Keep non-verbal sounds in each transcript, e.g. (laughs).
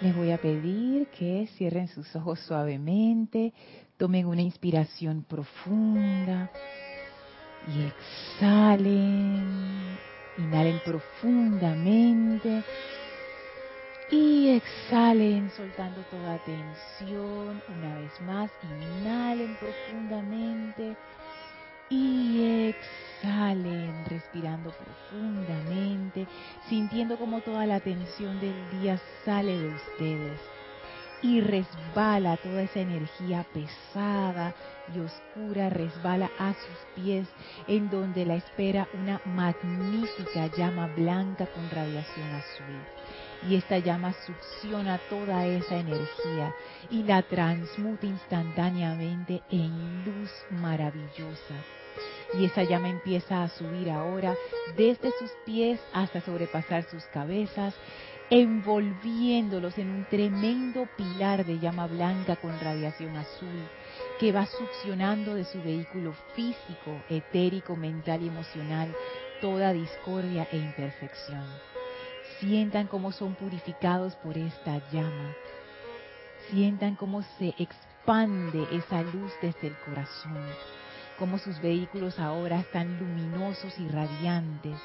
Les voy a pedir que cierren sus ojos suavemente, tomen una inspiración profunda y exhalen. Inhalen profundamente y exhalen soltando toda tensión. Una vez más, inhalen profundamente y exhalen respirando profundamente, sintiendo como toda la tensión del día sale de ustedes y resbala toda esa energía pesada y oscura, resbala a sus pies, en donde la espera una magnífica llama blanca con radiación azul. Y esta llama succiona toda esa energía y la transmuta instantáneamente en luz maravillosa. Y esa llama empieza a subir ahora desde sus pies hasta sobrepasar sus cabezas envolviéndolos en un tremendo pilar de llama blanca con radiación azul que va succionando de su vehículo físico, etérico, mental y emocional toda discordia e imperfección. Sientan cómo son purificados por esta llama. Sientan cómo se expande esa luz desde el corazón, cómo sus vehículos ahora están luminosos y radiantes.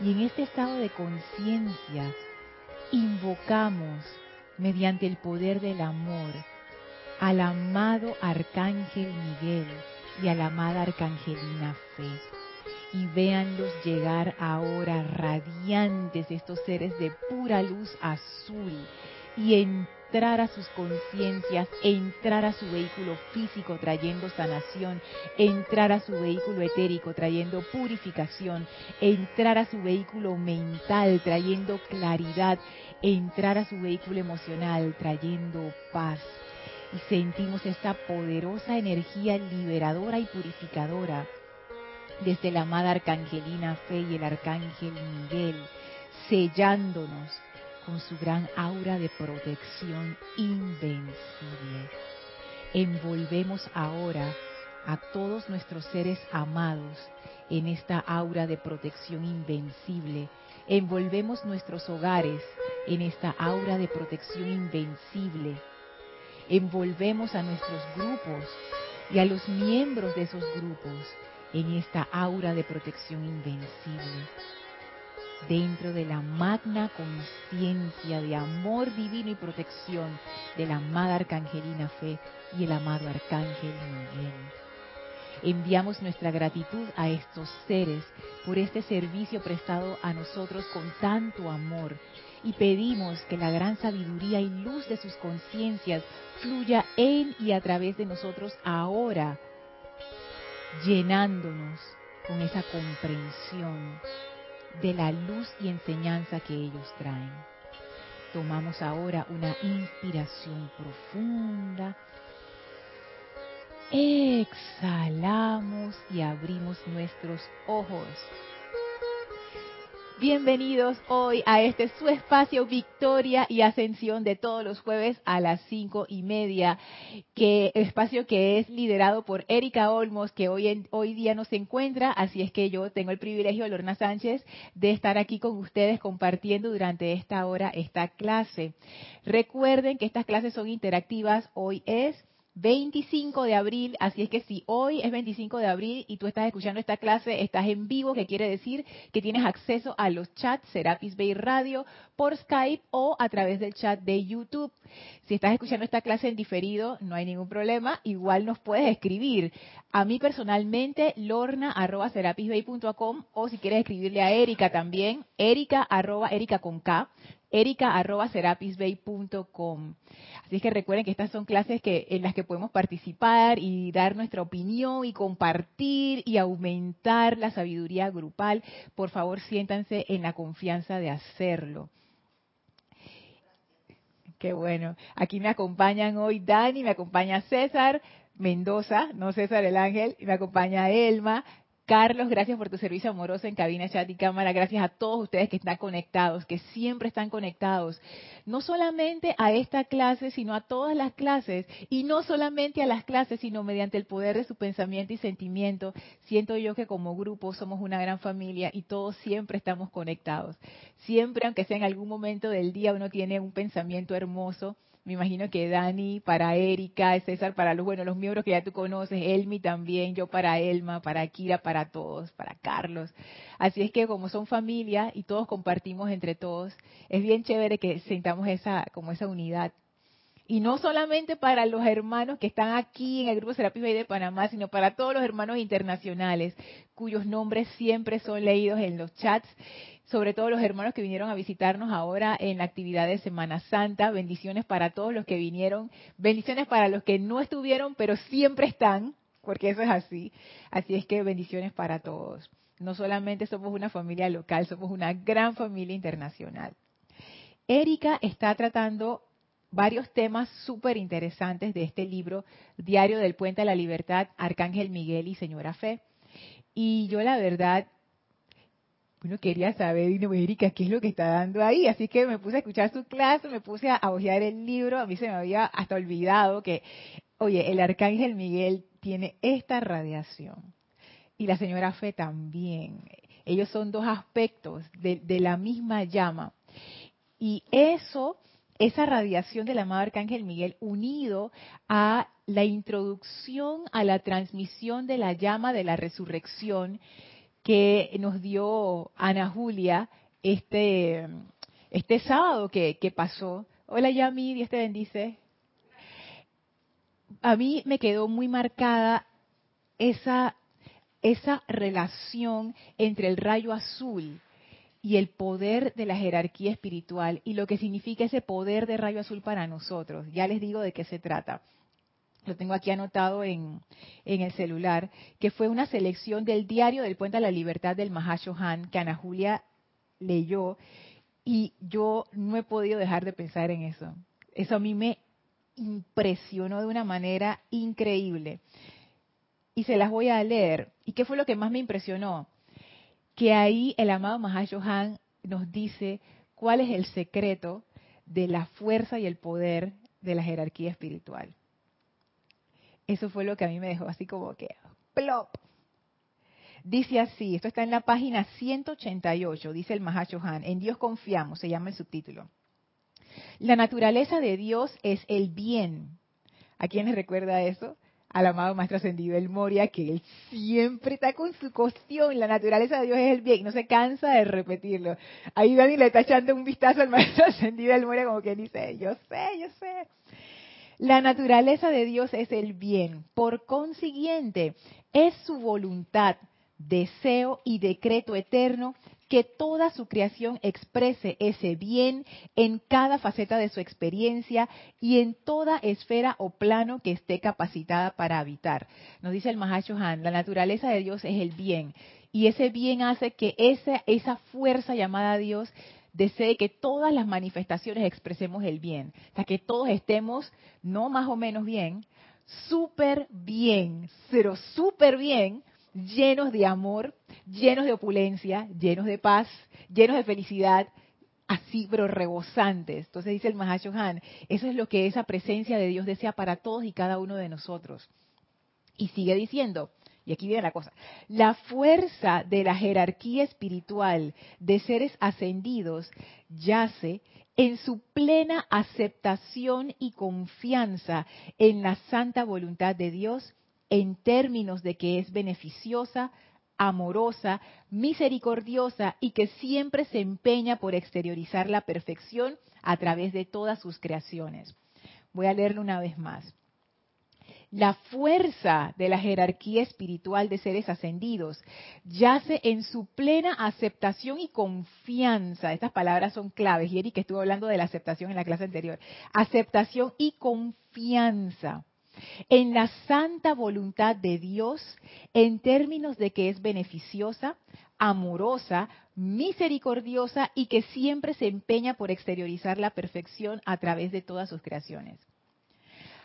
Y en este estado de conciencia invocamos mediante el poder del amor al amado Arcángel Miguel y a la amada Arcangelina Fe. Y véanlos llegar ahora radiantes estos seres de pura luz azul y en entrar a sus conciencias, entrar a su vehículo físico trayendo sanación, entrar a su vehículo etérico trayendo purificación, entrar a su vehículo mental trayendo claridad, entrar a su vehículo emocional trayendo paz. Y sentimos esta poderosa energía liberadora y purificadora desde la amada Arcangelina Fe y el Arcángel Miguel, sellándonos con su gran aura de protección invencible. Envolvemos ahora a todos nuestros seres amados en esta aura de protección invencible. Envolvemos nuestros hogares en esta aura de protección invencible. Envolvemos a nuestros grupos y a los miembros de esos grupos en esta aura de protección invencible dentro de la magna conciencia de amor divino y protección de la amada Arcangelina Fe y el amado Arcángel Miguel. Enviamos nuestra gratitud a estos seres por este servicio prestado a nosotros con tanto amor y pedimos que la gran sabiduría y luz de sus conciencias fluya en y a través de nosotros ahora, llenándonos con esa comprensión de la luz y enseñanza que ellos traen. Tomamos ahora una inspiración profunda. Exhalamos y abrimos nuestros ojos. Bienvenidos hoy a este su espacio Victoria y Ascensión de todos los jueves a las cinco y media, que espacio que es liderado por Erika Olmos, que hoy hoy día no se encuentra, así es que yo tengo el privilegio, Lorna Sánchez, de estar aquí con ustedes compartiendo durante esta hora esta clase. Recuerden que estas clases son interactivas. Hoy es 25 de abril, así es que si hoy es 25 de abril y tú estás escuchando esta clase, estás en vivo, que quiere decir que tienes acceso a los chats Serapis Bay Radio por Skype o a través del chat de YouTube. Si estás escuchando esta clase en diferido, no hay ningún problema, igual nos puedes escribir. A mí personalmente, lorna.serapisbay.com o si quieres escribirle a Erika también, erika con K, erica.serapisbay.com. Así que recuerden que estas son clases que, en las que podemos participar y dar nuestra opinión y compartir y aumentar la sabiduría grupal. Por favor, siéntanse en la confianza de hacerlo. Qué bueno. Aquí me acompañan hoy Dani, me acompaña César Mendoza, no César el Ángel, y me acompaña Elma, Carlos, gracias por tu servicio amoroso en cabina, chat y cámara. Gracias a todos ustedes que están conectados, que siempre están conectados. No solamente a esta clase, sino a todas las clases. Y no solamente a las clases, sino mediante el poder de su pensamiento y sentimiento. Siento yo que como grupo somos una gran familia y todos siempre estamos conectados. Siempre, aunque sea en algún momento del día, uno tiene un pensamiento hermoso me imagino que Dani para Erika, César para los, bueno, los miembros que ya tú conoces, Elmi también, yo para Elma, para Kira, para todos, para Carlos. Así es que como son familia y todos compartimos entre todos, es bien chévere que sintamos esa, como esa unidad. Y no solamente para los hermanos que están aquí en el Grupo Serapis Bay de Panamá, sino para todos los hermanos internacionales, cuyos nombres siempre son leídos en los chats sobre todo los hermanos que vinieron a visitarnos ahora en la actividad de Semana Santa. Bendiciones para todos los que vinieron, bendiciones para los que no estuvieron, pero siempre están, porque eso es así. Así es que bendiciones para todos. No solamente somos una familia local, somos una gran familia internacional. Erika está tratando varios temas súper interesantes de este libro, Diario del Puente a la Libertad, Arcángel Miguel y Señora Fe. Y yo la verdad bueno, quería saber, Dino Erika, qué es lo que está dando ahí. Así que me puse a escuchar su clase, me puse a, a el libro. A mí se me había hasta olvidado que, oye, el arcángel Miguel tiene esta radiación. Y la señora Fe también. Ellos son dos aspectos de la misma llama. Y eso, esa radiación del amado arcángel Miguel, unido a la introducción a la transmisión de la llama de la resurrección, que nos dio Ana Julia este, este sábado que, pasó. Hola Yami, Dios te bendice. A mí me quedó muy marcada esa, esa relación entre el rayo azul y el poder de la jerarquía espiritual y lo que significa ese poder de rayo azul para nosotros. Ya les digo de qué se trata lo tengo aquí anotado en, el celular, que fue una selección del diario del Puente a la Libertad del Mahashohan que Ana Julia leyó y yo no he podido dejar de pensar en eso. Eso a mí me impresionó de una manera increíble. Y se las voy a leer. ¿Y qué fue lo que más me impresionó? Que ahí el amado Mahashohan nos dice cuál es el secreto de la fuerza y el poder de la jerarquía espiritual. Eso fue lo que a mí me dejó así como que plop. Dice así, esto está en la página 188, dice el Han, en Dios confiamos, se llama el subtítulo. La naturaleza de Dios es el bien. ¿A quién les recuerda eso? Al amado Maestro Ascendido El Moria, que él siempre está con su cuestión. La naturaleza de Dios es el bien. No se cansa de repetirlo. Ahí Dani le está echando un vistazo al Maestro Ascendido El Moria como que dice, yo sé, yo sé. La naturaleza de Dios es el bien. Por consiguiente, es su voluntad, deseo y decreto eterno que toda su creación exprese ese bien en cada faceta de su experiencia y en toda esfera o plano que esté capacitada para habitar. Nos dice el Han, la naturaleza de Dios es el bien y ese bien hace que esa, esa fuerza llamada Dios desee que todas las manifestaciones expresemos el bien. Sea, que todos estemos, no más o menos bien, súper bien, pero súper bien, llenos de amor, llenos de opulencia, llenos de paz, llenos de felicidad, así, pero rebosantes. Entonces dice el Mahashohan, eso es lo que esa presencia de Dios desea para todos y cada uno de nosotros. Y sigue diciendo, y aquí viene la cosa, la fuerza de la jerarquía espiritual de seres ascendidos yace en su plena aceptación y confianza en la santa voluntad de Dios en términos de que es beneficiosa, amorosa, misericordiosa y que siempre se empeña por exteriorizar la perfección a través de todas sus creaciones. Voy a leerlo una vez más la fuerza de la jerarquía espiritual de seres ascendidos yace en su plena aceptación y confianza. Estas palabras son claves. Y Eric estuvo hablando de la aceptación en la clase anterior. Aceptación y confianza en la santa voluntad de Dios en términos de que es beneficiosa, amorosa, misericordiosa y que siempre se empeña por exteriorizar la perfección a través de todas sus creaciones.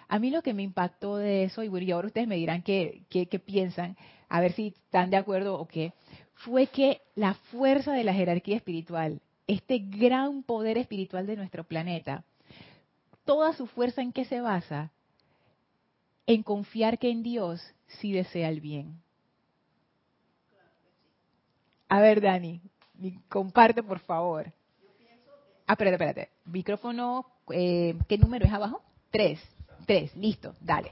A mí lo que me impactó de eso, y ahora ustedes me dirán qué, qué, piensan, a ver si están de acuerdo o qué, fue que la fuerza de la jerarquía espiritual, este gran poder espiritual de nuestro planeta, toda su fuerza en qué se basa? En confiar que en Dios sí desea el bien. A ver, Dani, comparte por favor. Ah, espérate, espérate. Micrófono, eh, ¿qué número es abajo? Tres. Tres, listo, dale.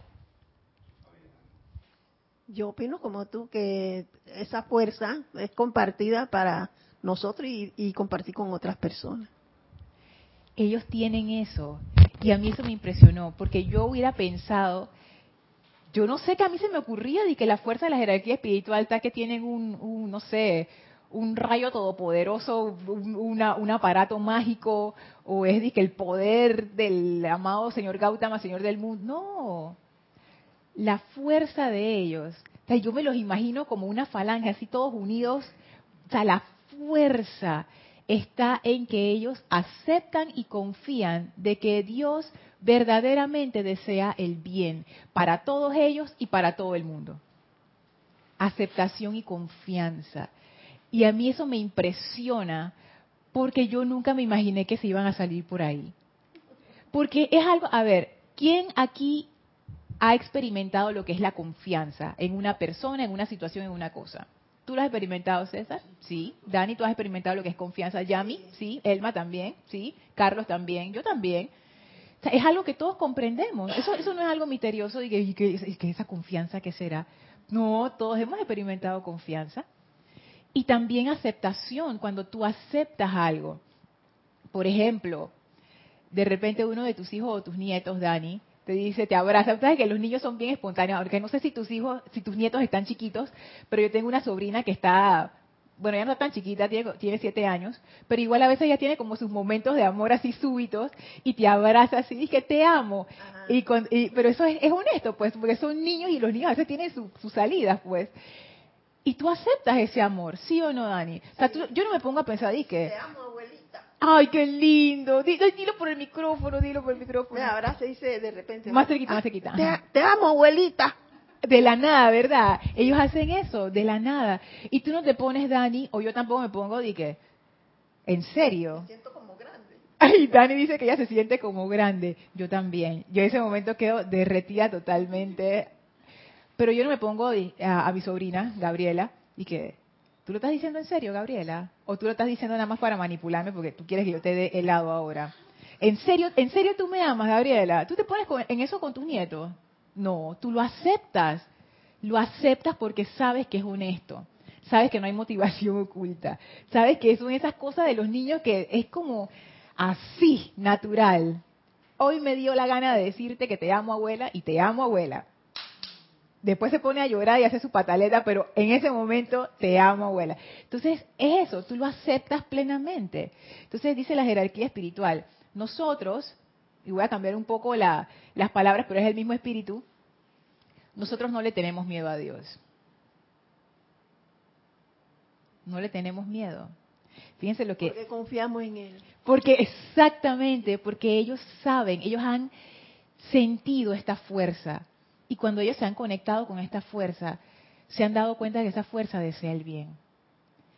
Yo opino como tú que esa fuerza es compartida para nosotros y, compartir con otras personas. Ellos tienen eso y a mí eso me impresionó porque yo hubiera pensado, yo no sé que a mí se me ocurría de que la fuerza de la jerarquía espiritual está que tienen un, no sé, un rayo todopoderoso, un, un, aparato mágico, o es de que el poder del amado señor Gautama, señor del mundo. No, la fuerza de ellos. O sea, yo me los imagino como una falange, así todos unidos. O sea, la fuerza está en que ellos aceptan y confían de que Dios verdaderamente desea el bien para todos ellos y para todo el mundo. Aceptación y confianza. Y a mí eso me impresiona porque yo nunca me imaginé que se iban a salir por ahí. Porque es algo, a ver, ¿quién aquí ha experimentado lo que es la confianza en una persona, en una situación, en una cosa. ¿Tú lo has experimentado, César? Sí. Dani, ¿tú has experimentado lo que es confianza? Yami, sí. Elma también, sí. Carlos también, yo también. es algo que todos comprendemos. Eso, eso no es algo misterioso y que, esa confianza que será. No, todos hemos experimentado confianza. Y también aceptación, cuando tú aceptas algo. Por ejemplo, de repente uno de tus hijos o tus nietos, Dani, te dice, te abraza. Sabes que los niños son bien espontáneos, porque no sé si tus hijos, si tus nietos están chiquitos, pero yo tengo una sobrina que está, bueno, ya no está tan chiquita, tiene, tiene siete años, pero igual a veces ella tiene como sus momentos de amor así súbitos y te abraza así, y que te amo. Y, pero eso es, honesto, pues, porque son niños y los niños a veces tienen sus salidas, pues. Y tú aceptas ese amor, ¿sí o no, Dani? O sea, yo no me pongo a pensar, y que... Te amo, Ay, qué lindo. Dilo, por el micrófono, dilo por el micrófono. ahora se dice de repente. Más cerquita, más cerquita. Te, amo, abuelita. De la nada, ¿verdad? Ellos hacen eso, de la nada. Y tú no te pones, Dani, o yo tampoco me pongo, di que, ¿en serio? Me siento como grande. Ay, Dani dice que ella se siente como grande. Yo también. Yo en ese momento quedo derretida totalmente. Pero yo no me pongo a, a mi sobrina, Gabriela, y que, ¿Tú lo estás diciendo en serio, Gabriela? ¿O tú lo estás diciendo nada más para manipularme porque tú quieres que yo te dé helado ahora? ¿En serio, en serio tú me amas, Gabriela? ¿Tú te pones en eso con tus nietos? No, tú lo aceptas. Lo aceptas porque sabes que es honesto. Sabes que no hay motivación (laughs) oculta. Sabes que son esas cosas de los niños que es como así, natural. Hoy me dio la gana de decirte que te amo, abuela, y te amo, abuela después se pone a llorar y hace su pataleta, pero en ese momento te amo, abuela. Entonces, es eso, tú lo aceptas plenamente. Entonces, dice la jerarquía espiritual, nosotros, y voy a cambiar un poco las palabras, pero es el mismo espíritu, nosotros no le tenemos miedo a Dios. No le tenemos miedo. Fíjense lo que... Porque confiamos en Él. Porque exactamente, porque ellos saben, ellos han sentido esta fuerza y cuando ellos se han conectado con esta fuerza, se han dado cuenta que esa fuerza desea el bien.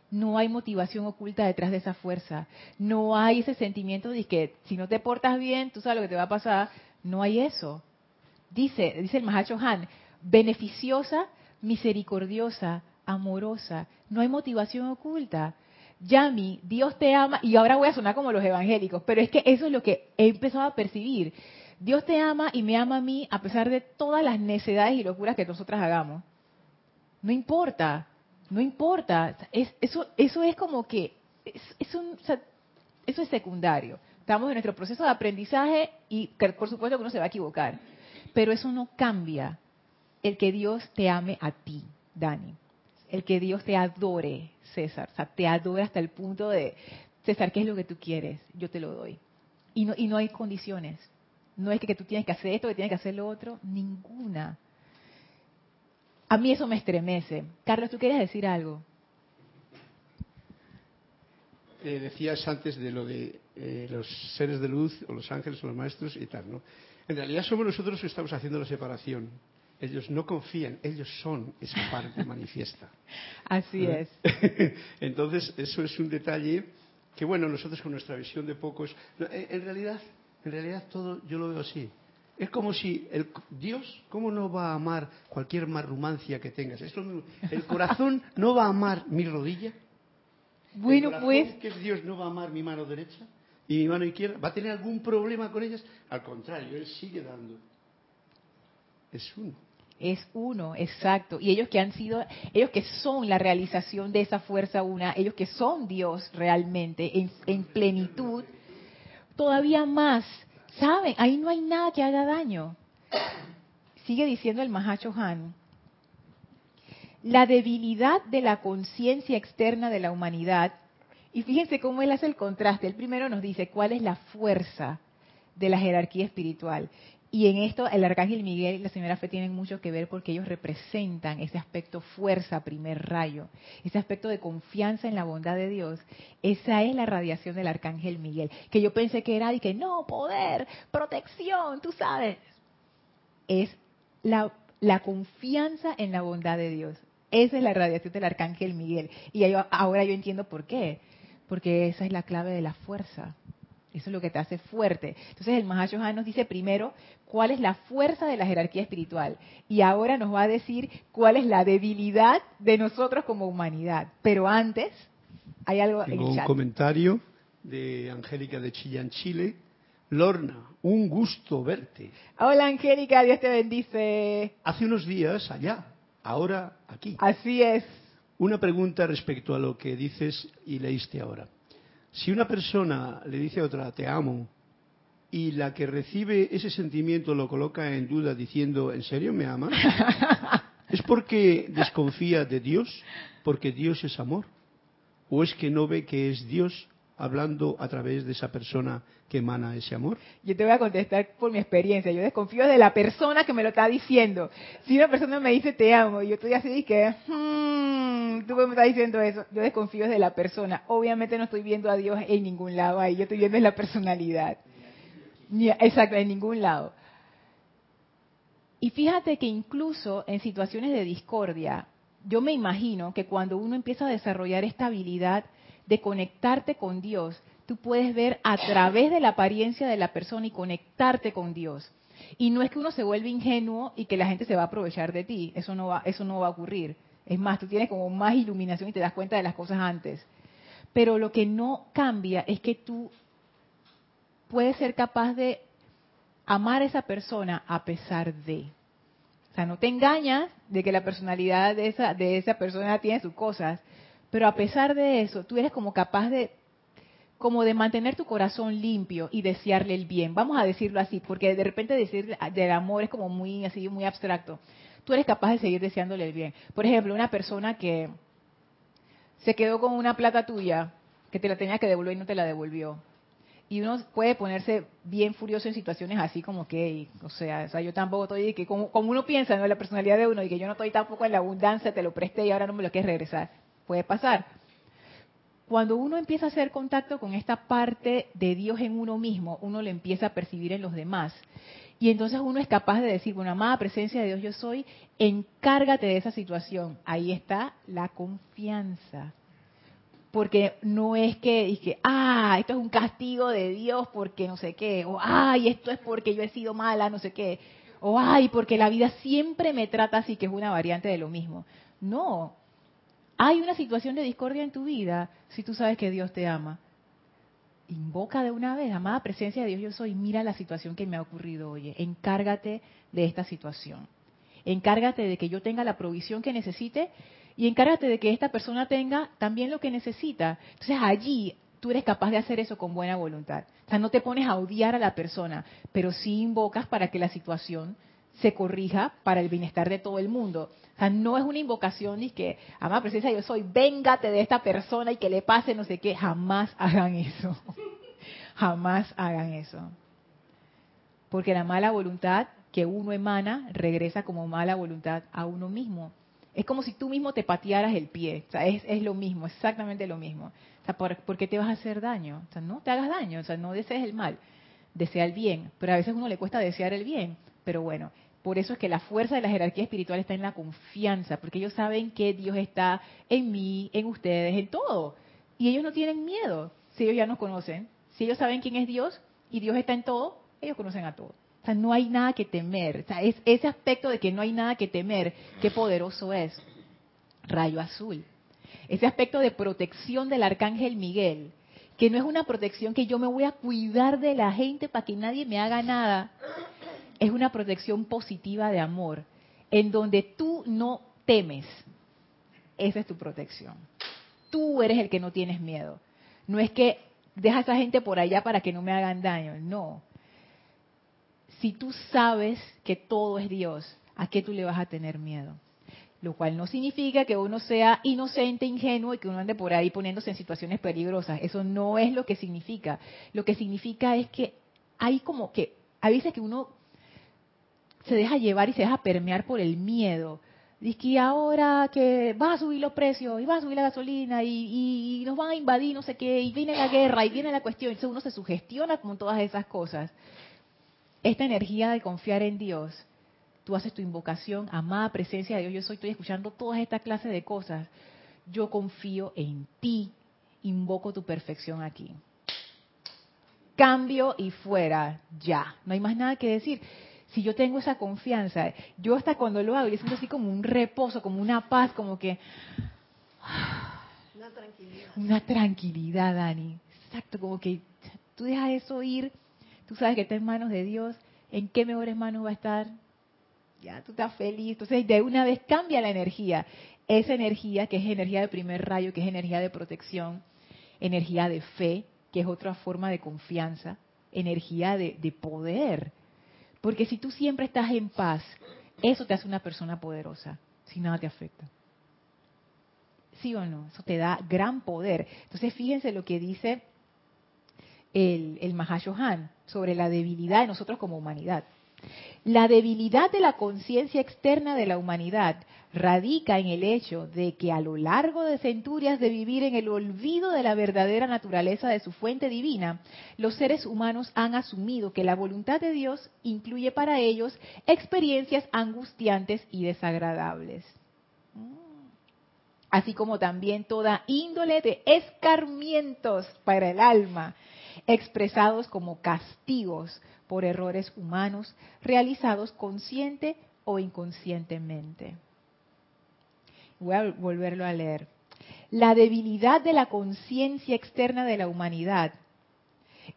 No hay motivación oculta detrás de esa fuerza. No hay ese sentimiento de que si no te portas bien, tú sabes lo que te va a pasar. No hay eso. Dice, dice el Mahacho Han, beneficiosa, misericordiosa, amorosa. No hay motivación oculta. Yami, Dios te ama, y ahora voy a sonar como los evangélicos, pero es que eso es lo que he empezado a percibir. Dios te ama y me ama a mí a pesar de todas las necedades y locuras que nosotras hagamos. No importa, no importa. eso, es como que, es, eso es secundario. Estamos en nuestro proceso de aprendizaje y por supuesto que uno se va a equivocar. Pero eso no cambia el que Dios te ame a ti, Dani. El que Dios te adore, César. O sea, te adore hasta el punto de, César, ¿qué es lo que tú quieres? Yo te lo doy. Y no, y no hay condiciones. No es que, tú tienes que hacer esto, que tienes que hacer lo otro, ninguna. A mí eso me estremece. Carlos, ¿tú quieres decir algo? Eh, decías antes de lo de eh, los seres de luz o los ángeles o los maestros y tal, ¿no? En realidad somos nosotros que estamos haciendo la separación. Ellos no confían, ellos son esa parte (laughs) manifiesta. Así ¿Eh? es. (laughs) Entonces, eso es un detalle que, bueno, nosotros con nuestra visión de pocos, en realidad, en realidad todo yo lo veo así. Es como si el Dios, ¿cómo no va a amar cualquier marrumancia que tengas? Mismo. El corazón no va a amar mi rodilla. Bueno, el corazón, pues que es Dios, no va a amar mi mano derecha y mi mano izquierda. ¿Va a tener algún problema con ellas? Al contrario, Él sigue dando. Es uno. es uno, exacto. Y ellos que han sido, ellos que son la realización de esa fuerza una, ellos que son Dios realmente en, en plenitud, todavía más, ¿saben? Ahí no hay nada que haga daño. Sigue diciendo el Mahacho Han. La debilidad de la conciencia externa de la humanidad, y fíjense cómo él hace el contraste. El primero nos dice cuál es la fuerza de la jerarquía espiritual. Y en esto el arcángel Miguel y la señora Fe tienen mucho que ver porque ellos representan ese aspecto fuerza, primer rayo, ese aspecto de confianza en la bondad de Dios. Esa es la radiación del arcángel Miguel, que yo pensé que era y que no, poder, protección, tú sabes. Es la, la confianza en la bondad de Dios. Esa es la radiación del arcángel Miguel. Y ahora yo entiendo por qué. Porque esa es la clave de la fuerza. Eso es lo que te hace fuerte. Entonces el Mahashohan nos dice primero cuál es la fuerza de la jerarquía espiritual y ahora nos va a decir cuál es la debilidad de nosotros como humanidad. Pero antes hay algo en Tengo el un comentario de Angélica de Chillán, Chile. Lorna, un gusto verte. Hola Angélica, Dios te bendice. Hace unos días allá, ahora aquí. Así es. Una pregunta respecto a lo que dices y leíste ahora. Si una persona le dice a otra, te amo, y la que recibe ese sentimiento lo coloca en duda diciendo, ¿en serio me amas? (laughs) ¿Es porque desconfía de Dios? ¿Porque Dios es amor? ¿O es que no ve que es Dios hablando a través de esa persona que emana ese amor? Yo te voy a contestar por mi experiencia. Yo desconfío de la persona que me lo está diciendo. Si una persona me dice te amo y yo estoy así que, hmm, tú me estás diciendo eso, yo desconfío de la persona. Obviamente no estoy viendo a Dios en ningún lado ahí, yo estoy viendo es la personalidad. Exacto, en ningún lado. Y fíjate que incluso en situaciones de discordia, yo me imagino que cuando uno empieza a desarrollar esta habilidad de conectarte con Dios, tú puedes ver a través de la apariencia de la persona y conectarte con Dios. Y no es que uno se vuelve ingenuo y que la gente se va a aprovechar de ti, eso no va, eso no va a ocurrir. Es más, tú tienes como más iluminación y te das cuenta de las cosas antes. Pero lo que no cambia es que tú puedes ser capaz de amar a esa persona a pesar de. O sea, no te engañas de que la personalidad de esa, de esa persona tiene sus cosas, pero a pesar de eso, tú eres como capaz de como de mantener tu corazón limpio y desearle el bien. Vamos a decirlo así, porque de repente decir del amor es como muy así, muy abstracto. Tú eres capaz de seguir deseándole el bien. Por ejemplo, una persona que se quedó con una plata tuya que te la tenía que devolver y no te la devolvió. Y uno puede ponerse bien furioso en situaciones así como que, o sea, o sea yo tampoco estoy, que como, uno piensa, ¿no? La personalidad de uno, y que yo no estoy tampoco en la abundancia, te lo presté y ahora no me lo quieres regresar. Puede pasar. Cuando uno empieza a hacer contacto con esta parte de Dios en uno mismo, uno lo empieza a percibir en los demás. Y entonces uno es capaz de decir, bueno, amada presencia de Dios yo soy, encárgate de esa situación. Ahí está la confianza porque no es que dije, ah, esto es un castigo de Dios porque no sé qué, o ay, esto es porque yo he sido mala, no sé qué, o ay, porque la vida siempre me trata así, que es una variante de lo mismo. No, hay una situación de discordia en tu vida si tú sabes que Dios te ama. Invoca de una vez, amada presencia de Dios, yo soy, mira la situación que me ha ocurrido, oye, encárgate de esta situación. Encárgate de que yo tenga la provisión que necesite y encárgate de que esta persona tenga también lo que necesita. Entonces allí tú eres capaz de hacer eso con buena voluntad. O sea, no te pones a odiar a la persona, pero sí invocas para que la situación se corrija para el bienestar de todo el mundo. O sea, no es una invocación de que, amada presencia, yo soy, véngate de esta persona y que le pase no sé qué. Jamás hagan eso. (laughs) Jamás hagan eso. Porque la mala voluntad que uno emana regresa como mala voluntad a uno mismo. Es como si tú mismo te patearas el pie. O sea, es, es lo mismo, exactamente lo mismo. O sea, ¿por, por qué te vas a hacer daño? O sea, no te hagas daño, o sea, no desees el mal, desea el bien. Pero a veces uno le cuesta desear el bien. Pero bueno, Por eso es que la fuerza de la jerarquía espiritual está en la confianza, porque ellos saben que Dios está en mí, en ustedes, en todo. Y ellos no tienen miedo si ellos ya nos conocen. Si ellos saben quién es Dios y Dios está en todo, ellos conocen a todo. O sea, no hay nada que temer. O sea, es ese aspecto de que no hay nada que temer, qué poderoso es. Rayo azul. Ese aspecto de protección del arcángel Miguel, que no es una protección que yo me voy a cuidar de la gente para que nadie me haga nada, es una protección positiva de amor, en donde tú no temes. Esa es tu protección. Tú eres el que no tienes miedo. No es que deja a esa gente por allá para que no me hagan daño, no. Si tú sabes que todo es Dios, ¿a qué tú le vas a tener miedo? Lo cual no significa que uno sea inocente, ingenuo y que uno ande por ahí poniéndose en situaciones peligrosas. Eso no es lo que significa. Lo que significa es que hay como que, a veces que uno se deja llevar y se deja permear por el miedo. Dice que ahora que va a subir los precios y va a subir la gasolina y, nos van a invadir no sé qué y viene la guerra y viene la cuestión. Entonces uno se sugestiona con todas esas cosas. Esta energía de confiar en Dios, tú haces tu invocación, amada presencia de Dios, yo soy, estoy escuchando todas estas clases de cosas. Yo confío en ti, invoco tu perfección aquí. Cambio y fuera, ya. No hay más nada que decir si yo tengo esa confianza, yo hasta cuando lo hago, yo siento así como un reposo, como una paz, como que... Una tranquilidad. Una tranquilidad, Dani. Exacto, como que tú dejas eso ir, tú sabes que está en manos de Dios, ¿en qué mejores manos va a estar? Ya, tú estás feliz. Entonces, de una vez cambia la energía. Esa energía, que es energía de primer rayo, que es energía de protección, energía de fe, que es otra forma de confianza, energía de, de poder, porque si tú siempre estás en paz, eso te hace una persona poderosa, si nada te afecta. ¿Sí o no? Eso te da gran poder. Entonces fíjense lo que dice el, el Mahashohan sobre la debilidad de nosotros como humanidad. La debilidad de la conciencia externa de la humanidad radica en el hecho de que a lo largo de centurias de vivir en el olvido de la verdadera naturaleza de su fuente divina, los seres humanos han asumido que la voluntad de Dios incluye para ellos experiencias angustiantes y desagradables. Así como también toda índole de escarmientos para el alma, expresados como castigos por errores humanos realizados consciente o inconscientemente. Voy a volverlo a leer. La debilidad de la conciencia externa de la humanidad.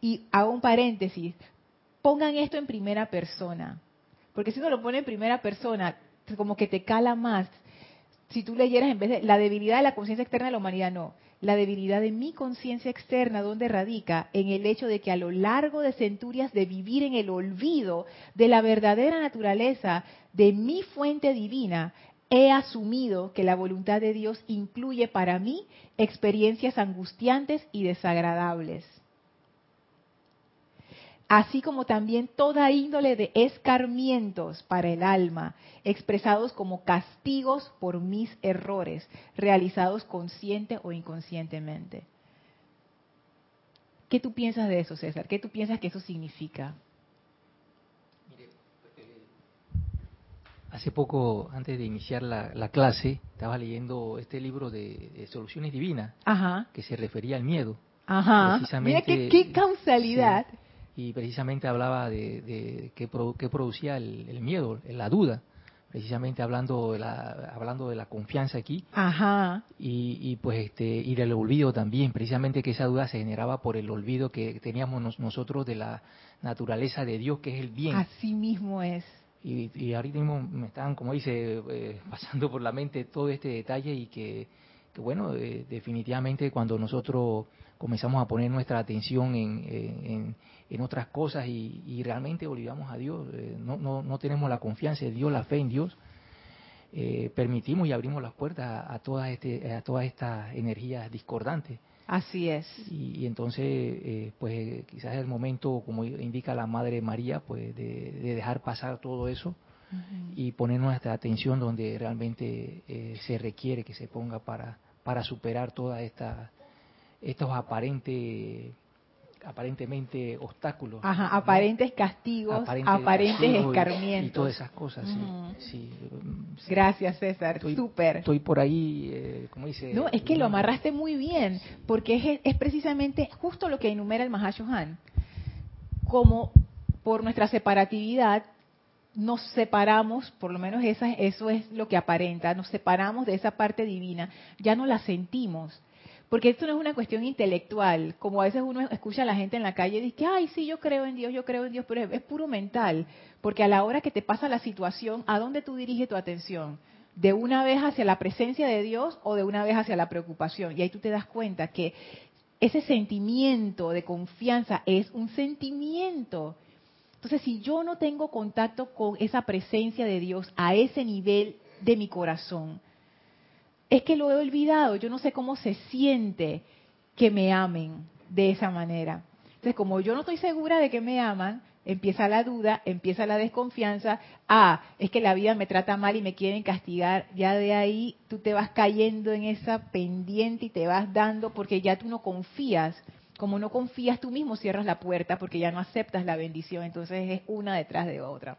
Y hago un paréntesis. Pongan esto en primera persona. Porque si uno lo pone en primera persona, como que te cala más. Si tú leyeras en vez de la debilidad de la conciencia externa de la humanidad, no. La debilidad de mi conciencia externa, ¿dónde radica? En el hecho de que a lo largo de centurias de vivir en el olvido de la verdadera naturaleza de mi fuente divina, he asumido que la voluntad de Dios incluye para mí experiencias angustiantes y desagradables. Así como también toda índole de escarmientos para el alma, expresados como castigos por mis errores, realizados consciente o inconscientemente. ¿Qué tú piensas de eso, César? ¿Qué tú piensas que eso significa? Hace poco, antes de iniciar la, clase, estaba leyendo este libro de, Soluciones Divinas, que se refería al miedo. Ajá. Mira qué, causalidad. y precisamente hablaba de, qué, producía el, miedo, la duda. Precisamente hablando de la, hablando de la confianza aquí. Ajá. Y, y pues este, y del olvido también. Precisamente que esa duda se generaba por el olvido que teníamos nosotros de la naturaleza de Dios, que es el bien. Así mismo es. Y, y ahorita mismo me están, como dice, eh, pasando por la mente todo este detalle y que, bueno, eh, definitivamente cuando nosotros comenzamos a poner nuestra atención en, en, otras cosas y, realmente olvidamos a Dios, eh, no, no, no, tenemos la confianza en Dios, la fe en Dios, permitimos y abrimos las puertas a, todas este, a todas estas energías discordantes. Así es. Y, entonces, eh, pues quizás es el momento, como indica la Madre María, pues de, dejar pasar todo eso y poner nuestra atención donde realmente eh, se requiere que se ponga para, para superar todas estas estos aparentes aparentemente obstáculos. Ajá, aparentes castigos, aparentes, escarmientos. Y, todas esas cosas, sí. Gracias, César. Súper. Estoy por ahí, eh, como dice. No, es que lo amarraste muy bien, porque es, es precisamente justo lo que enumera el Mahashohan. Como por nuestra separatividad nos separamos, por lo menos esa, eso es lo que aparenta, nos separamos de esa parte divina, ya no la sentimos. Porque esto no es una cuestión intelectual, como a veces uno escucha a la gente en la calle y dice, ay, sí, yo creo en Dios, yo creo en Dios, pero es, puro mental, porque a la hora que te pasa la situación, ¿a dónde tú diriges tu atención? ¿De una vez hacia la presencia de Dios o de una vez hacia la preocupación? Y ahí tú te das cuenta que ese sentimiento de confianza es un sentimiento. Entonces, si yo no tengo contacto con esa presencia de Dios a ese nivel de mi corazón, es que lo he olvidado, yo no sé cómo se siente que me amen de esa manera. Entonces, como yo no estoy segura de que me aman, empieza la duda, empieza la desconfianza, ah, es que la vida me trata mal y me quieren castigar, ya de ahí tú te vas cayendo en esa pendiente y te vas dando porque ya tú no confías. Como no confías tú mismo, cierras la puerta porque ya no aceptas la bendición, entonces es una detrás de otra.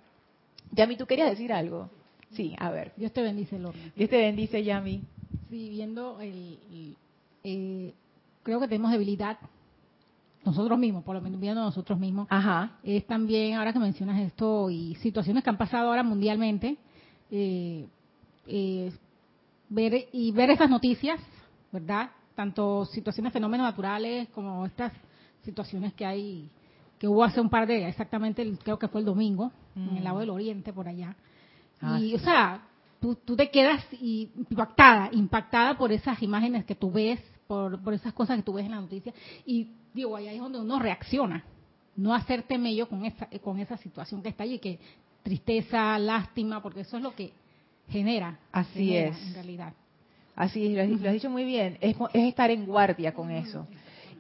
Yami, ¿tú querías decir algo? Sí, a ver. Dios te bendice, Lorna. Dios te bendice, Yami. Sí, viendo el, eh, creo que tenemos debilidad nosotros mismos, por lo menos viendo nosotros mismos. Ajá. Es también, ahora que mencionas esto y situaciones que han pasado ahora mundialmente, eh, eh, ver y ver esas noticias, ¿verdad? Tanto situaciones, fenómenos naturales como estas situaciones que hay, que hubo hace un par de, exactamente, creo que fue el domingo, en el lado del Oriente, por allá. Ah, y, o sea, tú, te quedas impactada, impactada por esas imágenes que tú ves, por, por esas cosas que tú ves en la noticia. Y digo, ahí es donde uno reacciona, no hacerte mello con esa, con esa situación que está allí, que tristeza, lástima, porque eso es lo que genera. Así es. En realidad. Así es, lo has, dicho muy bien, es, es estar en guardia con eso.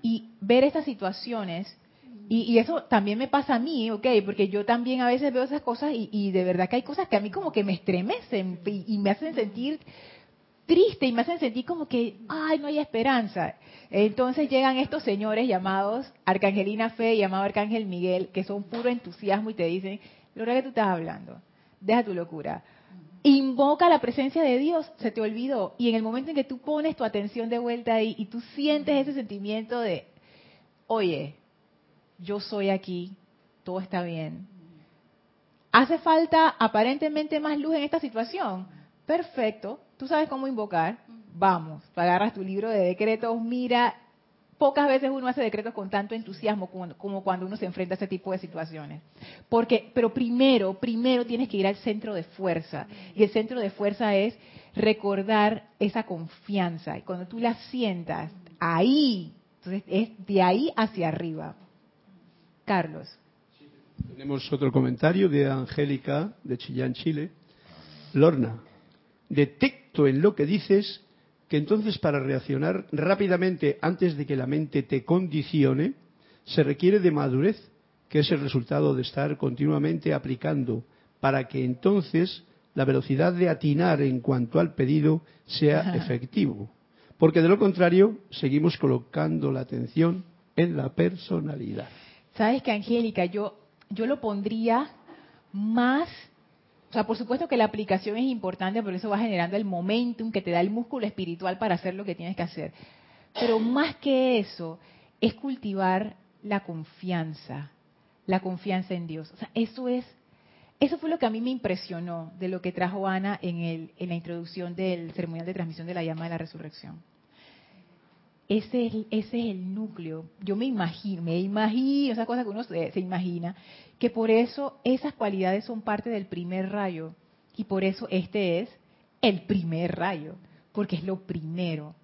Y ver estas situaciones y, eso también me pasa a mí, ¿ok? Porque yo también a veces veo esas cosas y, de verdad que hay cosas que a mí como que me estremecen y, me hacen sentir triste y me hacen sentir como que, ay, no hay esperanza. Entonces llegan estos señores llamados Arcangelina Fe y llamado Arcángel Miguel, que son puro entusiasmo y te dicen, Lora, que tú estás hablando? Deja tu locura. Invoca la presencia de Dios, se te olvidó. Y en el momento en que tú pones tu atención de vuelta ahí y tú sientes ese sentimiento de, oye, yo soy aquí, todo está bien. ¿Hace falta aparentemente más luz en esta situación? Perfecto, tú sabes cómo invocar. Vamos, agarras tu libro de decretos, mira, pocas veces uno hace decretos con tanto entusiasmo como, cuando uno se enfrenta a ese tipo de situaciones. Porque, pero primero, primero tienes que ir al centro de fuerza. Y el centro de fuerza es recordar esa confianza. Y cuando tú la sientas, ahí, entonces es de ahí hacia arriba. Carlos. Tenemos otro comentario de Angélica de Chillán, Chile. Lorna, detecto en lo que dices que entonces para reaccionar rápidamente antes de que la mente te condicione, se requiere de madurez, que es el resultado de estar continuamente aplicando, para que entonces la velocidad de atinar en cuanto al pedido sea efectivo. Porque de lo contrario, seguimos colocando la atención en la personalidad. Sabes que, Angélica, yo, yo lo pondría más, o sea, por supuesto que la aplicación es importante, pero eso va generando el momentum que te da el músculo espiritual para hacer lo que tienes que hacer. Pero más que eso, es cultivar la confianza, la confianza en Dios. O sea, eso es, eso fue lo que a mí me impresionó de lo que trajo Ana en, el, en la introducción del ceremonial de transmisión de la llama de la resurrección. Ese es, ese es el núcleo. Yo me imagino, me imagino, esas cosas que uno se, imagina, que por eso esas cualidades son parte del primer rayo. Y por eso este es el primer rayo, porque es lo primero.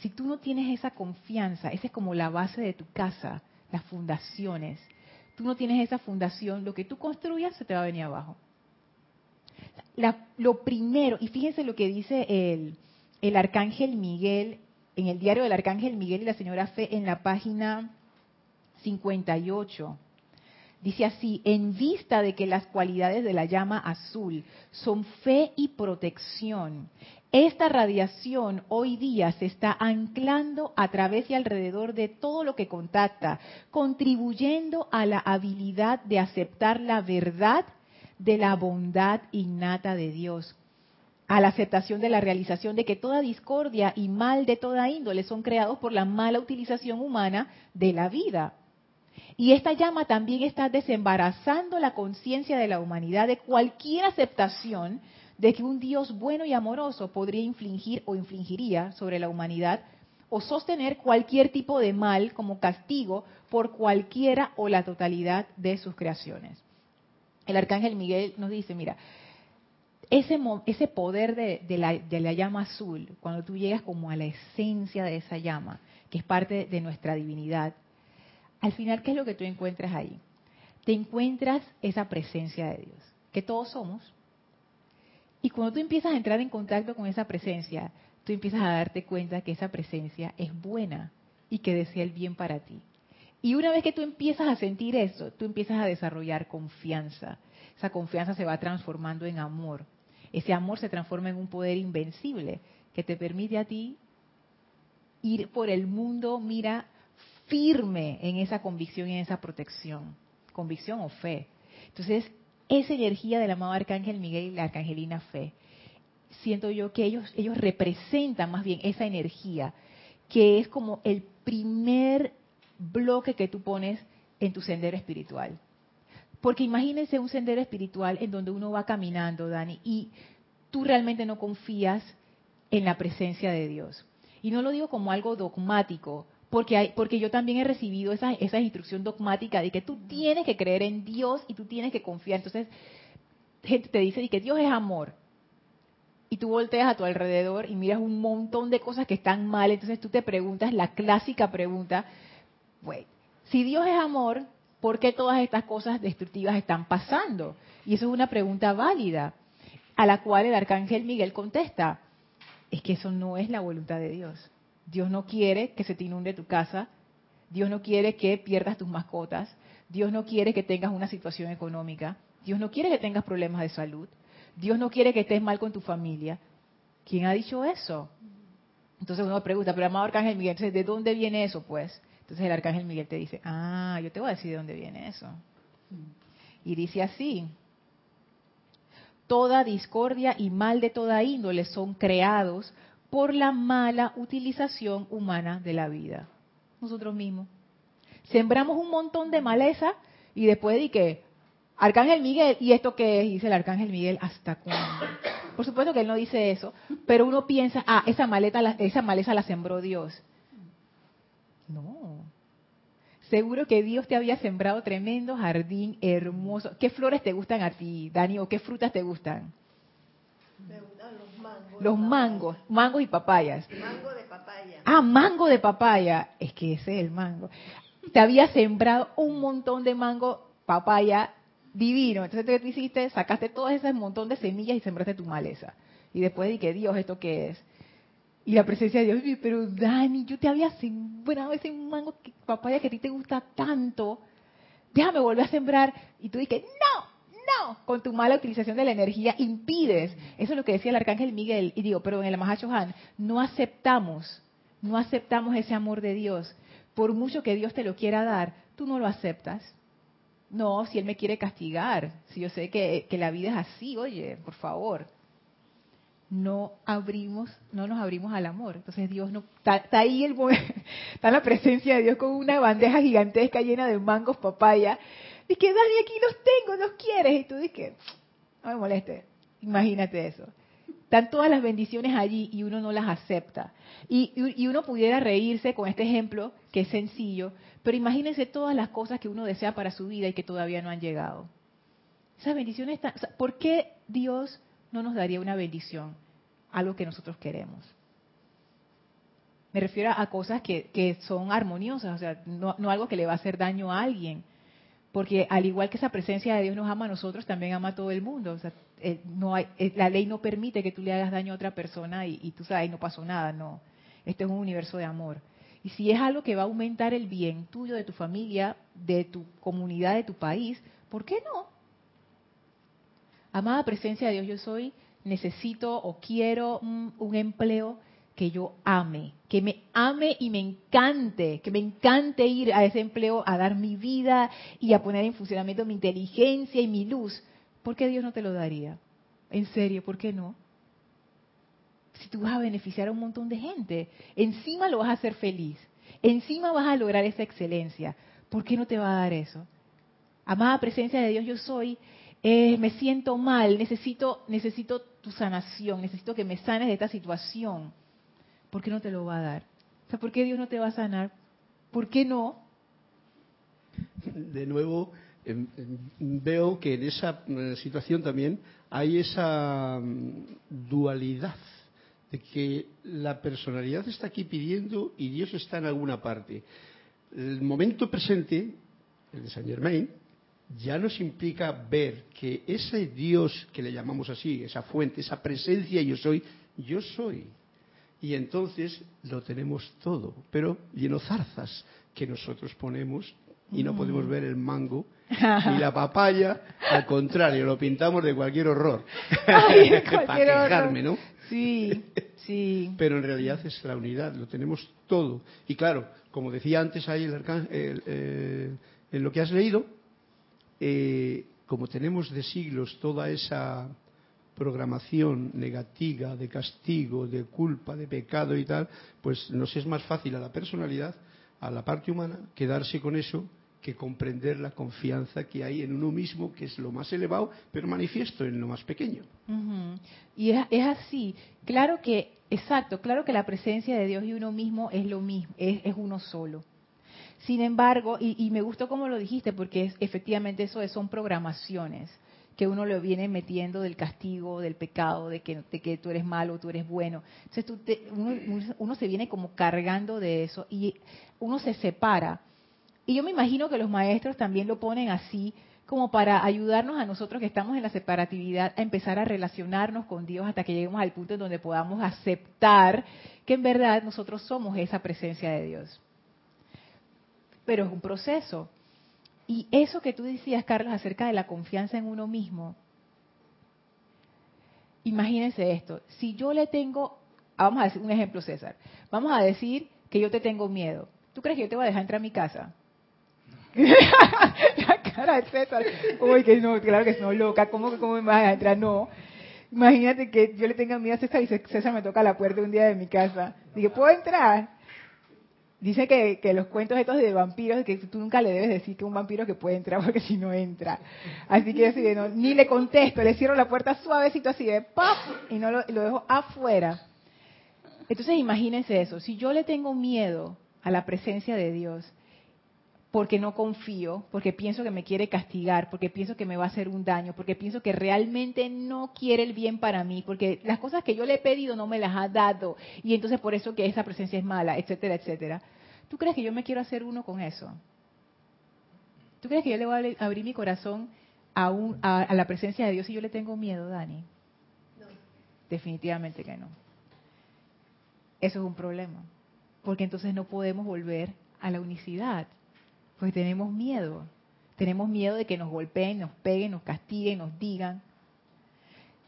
si tú no tienes esa confianza, esa es como la base de tu casa, las fundaciones. Tú no tienes esa fundación, lo que tú construyas se te va a venir abajo. lo primero, y fíjense lo que dice el, el arcángel Miguel en el diario del Arcángel Miguel y la señora Fe en la página 58. Dice así, en vista de que las cualidades de la llama azul son fe y protección, esta radiación hoy día se está anclando a través y alrededor de todo lo que contacta, contribuyendo a la habilidad de aceptar la verdad de la bondad innata de Dios, a la aceptación de la realización de que toda discordia y mal de toda índole son creados por la mala utilización humana de la vida. Y esta llama también está desembarazando la conciencia de la humanidad de cualquier aceptación de que un Dios bueno y amoroso podría infligir o infligiría sobre la humanidad o sostener cualquier tipo de mal como castigo por cualquiera o la totalidad de sus creaciones. El arcángel Miguel nos dice, mira, ese, poder de, la, de la llama azul, cuando tú llegas como a la esencia de esa llama, que es parte de nuestra divinidad, al final, ¿qué es lo que tú encuentras ahí? Te encuentras esa presencia de Dios, que todos somos. Y cuando tú empiezas a entrar en contacto con esa presencia, tú empiezas a darte cuenta que esa presencia es buena y que desea el bien para ti. Y una vez que tú empiezas a sentir eso, tú empiezas a desarrollar confianza. Esa confianza se va transformando en amor. Ese amor se transforma en un poder invencible que te permite a ti ir por el mundo, mira, firme en esa convicción y en esa protección, convicción o fe. Entonces, esa energía del amado Arcángel Miguel y la Arcangelina Fe, siento yo que ellos, ellos representan más bien esa energía, que es como el primer bloque que tú pones en tu sendero espiritual. Porque imagínense un sendero espiritual en donde uno va caminando, Dani, y tú realmente no confías en la presencia de Dios. Y no lo digo como algo dogmático, porque, hay, porque yo también he recibido esa, esa instrucción dogmática de que tú tienes que creer en Dios y tú tienes que confiar. Entonces, gente te dice que Dios es amor. Y tú volteas a tu alrededor y miras un montón de cosas que están mal. Entonces tú te preguntas la clásica pregunta, si Dios es amor, ¿por qué todas estas cosas destructivas están pasando? Y eso es una pregunta válida, a la cual el arcángel Miguel contesta, es que eso no es la voluntad de Dios. Dios no quiere que se te inunde tu casa. Dios no quiere que pierdas tus mascotas. Dios no quiere que tengas una situación económica. Dios no quiere que tengas problemas de salud. Dios no quiere que estés mal con tu familia. ¿Quién ha dicho eso? Entonces uno pregunta, pero amado Arcángel Miguel, ¿de dónde viene eso? Pues, entonces el Arcángel Miguel te dice, ah, yo te voy a decir de dónde viene eso. Y dice así, toda discordia y mal de toda índole son creados por la mala utilización humana de la vida. Nosotros mismos. Sembramos un montón de maleza y después de que, Arcángel Miguel, ¿y esto qué es? Dice el Arcángel Miguel, ¿hasta cuándo? Por supuesto que él no dice eso, pero uno piensa, ah, esa, maleta, esa maleza la sembró Dios. No. Seguro que Dios te había sembrado tremendo jardín hermoso. ¿Qué flores te gustan a ti, Dani? ¿O qué frutas te gustan? Los mangos, mangos y papayas. Mango de papaya. Ah, mango de papaya. Es que ese es el mango. Te había sembrado un montón de mango, papaya, divino. Entonces, ¿qué te hiciste? Sacaste todo ese montón de semillas y sembraste tu maleza. Y después dije, Dios, ¿esto qué es? Y la presencia de Dios, pero Dani, yo te había sembrado ese mango papaya que a ti te gusta tanto. Déjame volver a sembrar. Y tú dije, no, no, con tu mala utilización de la energía impides. Eso es lo que decía el arcángel Miguel. Y digo, pero en el Mahashohan, no aceptamos, no aceptamos ese amor de Dios. Por mucho que Dios te lo quiera dar, tú no lo aceptas. No, si Él me quiere castigar, si yo sé que, la vida es así, oye, por favor. No abrimos, no nos abrimos al amor. Entonces Dios no, está, ahí el, está (laughs) la presencia de Dios con una bandeja gigantesca llena de mangos, papaya, que Dani, aquí los tengo, los quieres. Y tú dices, no me moleste. Imagínate eso. Están todas las bendiciones allí y uno no las acepta. Y, y, uno pudiera reírse con este ejemplo, que es sencillo, pero imagínense todas las cosas que uno desea para su vida y que todavía no han llegado. Esas bendiciones están... ¿Por qué Dios no nos daría una bendición? Algo que nosotros queremos. Me refiero a cosas que, que son armoniosas, o sea, no, no algo que le va a hacer daño a alguien porque al igual que esa presencia de Dios nos ama a nosotros, también ama a todo el mundo. O sea, eh, no hay, eh, la ley no permite que tú le hagas daño a otra persona y, tú sabes, no pasó nada, no. Este es un universo de amor. Y si es algo que va a aumentar el bien tuyo, de tu familia, de tu comunidad, de tu país, ¿por qué no? Amada presencia de Dios, yo soy, necesito o quiero un, empleo que yo ame, que me ame y me encante, que me encante ir a ese empleo a dar mi vida y a poner en funcionamiento mi inteligencia y mi luz. ¿Por qué Dios no te lo daría? En serio, ¿por qué no? Si tú vas a beneficiar a un montón de gente, encima lo vas a hacer feliz, encima vas a lograr esa excelencia, ¿por qué no te va a dar eso? Amada presencia de Dios, yo soy, eh, me siento mal, necesito, necesito tu sanación, necesito que me sanes de esta situación ¿por qué no te lo va a dar? O ¿por qué Dios no te va a sanar? ¿Por qué no? De nuevo, em, em, veo que en esa eh, situación también hay esa mm, dualidad de que la personalidad está aquí pidiendo y Dios está en alguna parte. El momento presente, el de Saint Germain, ya nos implica ver que ese Dios que le llamamos así, esa fuente, esa presencia yo soy, yo soy y entonces lo tenemos todo, pero lleno zarzas que nosotros ponemos y no podemos mm. ver el mango (laughs) ni la papaya, al contrario, lo pintamos de cualquier horror. (laughs) Para ¿no? Sí, sí. Pero en realidad es la unidad, lo tenemos todo. Y claro, como decía antes ahí el, eh, en lo que has leído, eh, como tenemos de siglos toda esa programación negativa de castigo, de culpa, de pecado y tal, pues nos es más fácil a la personalidad, a la parte humana, quedarse con eso que comprender la confianza que hay en uno mismo, que es lo más elevado, pero manifiesto en lo más pequeño. Y es, así. Claro que, exacto, claro que la presencia de Dios y uno mismo es lo mismo, es, uno solo. Sin embargo, y, y, me gustó como lo dijiste, porque es, efectivamente eso son programaciones que uno lo viene metiendo del castigo, del pecado, de que, que tú eres malo, tú eres bueno. Entonces tú uno, se viene como cargando de eso y uno se separa. Y yo me imagino que los maestros también lo ponen así como para ayudarnos a nosotros que estamos en la separatividad a empezar a relacionarnos con Dios hasta que lleguemos al punto en donde podamos aceptar que en verdad nosotros somos esa presencia de Dios. Pero es un proceso. Y eso que tú decías, Carlos, acerca de la confianza en uno mismo, imagínense esto, si yo le tengo, vamos a decir un ejemplo, César, vamos a decir que yo te tengo miedo, ¿tú crees que yo te voy a dejar entrar a mi casa? (laughs) la cara de César, uy, que no, claro que no, loca, ¿cómo, cómo me vas a entrar? No. Imagínate que yo le tenga miedo a César y César me toca la puerta un día de mi casa. Dije, ¿puedo entrar? Dice que, que, los cuentos estos de vampiros, que tú nunca le debes decir que un vampiro que puede entrar (laughs) porque si no entra. Así que así de, no, ni le contesto, le cierro la puerta suavecito así de ¡pap! y no lo, lo dejo afuera. Entonces imagínense eso, si yo le tengo miedo a la presencia de Dios, porque no confío, porque pienso que me quiere castigar, porque pienso que me va a hacer un daño, porque pienso que realmente no quiere el bien para mí, porque las cosas que yo le he pedido no me las ha dado y entonces por eso que esa presencia es mala, etcétera, etcétera. ¿Tú crees que yo me quiero hacer uno con eso? ¿Tú crees que yo le voy a abrir mi corazón a, a, la presencia de Dios si yo le tengo miedo, Dani? No. Definitivamente que no. Eso es un problema, porque entonces no podemos volver a la unicidad porque tenemos miedo. Tenemos miedo de que nos golpeen, nos peguen, nos castiguen, nos digan.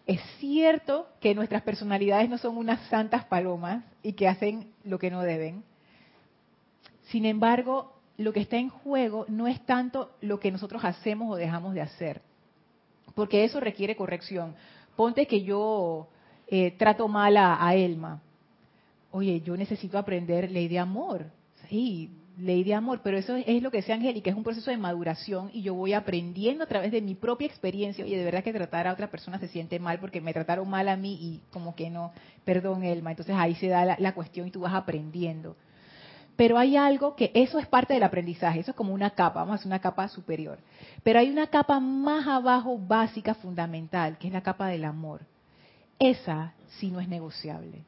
Es cierto que nuestras personalidades no son unas santas palomas y que hacen lo que no deben. Sin embargo, lo que está en juego no es tanto lo que nosotros hacemos o dejamos de hacer, porque eso requiere corrección. Ponte que yo eh, trato mal a, a, Elma. Oye, yo necesito aprender ley de amor. Sí, ley de amor, pero eso es lo que decía Angélica, es un proceso de maduración y yo voy aprendiendo a través de mi propia experiencia, oye, de verdad que tratar a otra persona se siente mal porque me trataron mal a mí y como que no, perdón Elma, entonces ahí se da la, cuestión y tú vas aprendiendo. Pero hay algo que eso es parte del aprendizaje, eso es como una capa, vamos a hacer una capa superior. Pero hay una capa más abajo, básica, fundamental, que es la capa del amor. Esa sí no es negociable.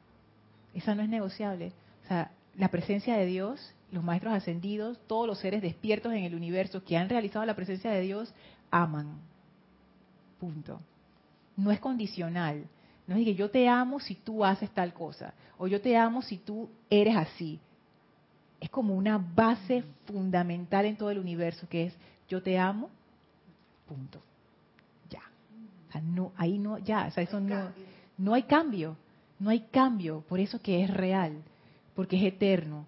Esa no es negociable. O sea, la presencia de Dios los maestros ascendidos, todos los seres despiertos en el universo que han realizado la presencia de Dios, aman. Punto. No es condicional. No es que yo te amo si tú haces tal cosa, o yo te amo si tú eres así. es como una base fundamental en todo el universo, que es yo te amo, punto. Ya. O sea, no, ahí no, ya, o sea, eso no, no hay cambio, no hay cambio, por eso que es real, porque es eterno.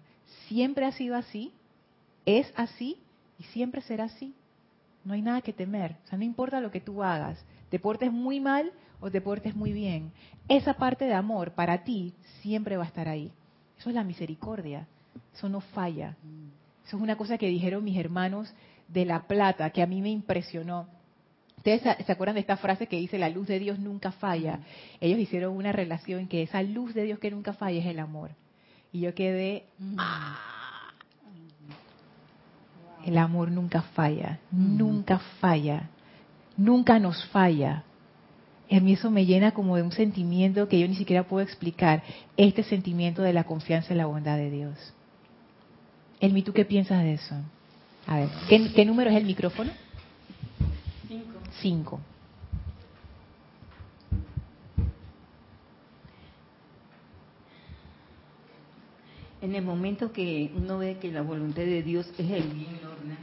Siempre ha sido así, es así y siempre será así. No hay nada que temer, o sea, no importa lo que tú hagas, te portes muy mal o te portes muy bien. Esa parte de amor para ti siempre va a estar ahí. Eso es la misericordia. Eso no falla. Eso es una cosa que dijeron mis hermanos de La Plata, que a mí me impresionó. Ustedes se acuerdan de esta frase que dice, la luz de Dios nunca falla. Ellos hicieron una relación en que esa luz de Dios que nunca falla es el amor. Y yo quedé, ¡ah! el amor nunca falla, nunca falla, nunca nos falla. A mí eso me llena como de un sentimiento que yo ni siquiera puedo explicar, este sentimiento de la confianza en la bondad de Dios. Elmi, ¿tú qué piensas de eso? A ver, ¿qué, número es el micrófono? Cinco. Cinco. En el momento que uno ve que la voluntad de Dios es el bien, Lorna,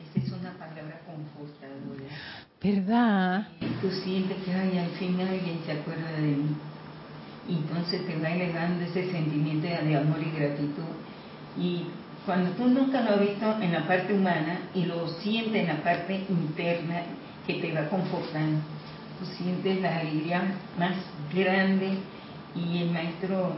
esa es una palabra confortadora. ¿Verdad? tú sientes que ay, al fin alguien se acuerda de mí. Y entonces te va elevando ese sentimiento de amor y gratitud. Y cuando tú nunca lo has visto en la parte humana y lo sientes en la parte interna que te va confortando, tú sientes la alegría más grande y el maestro,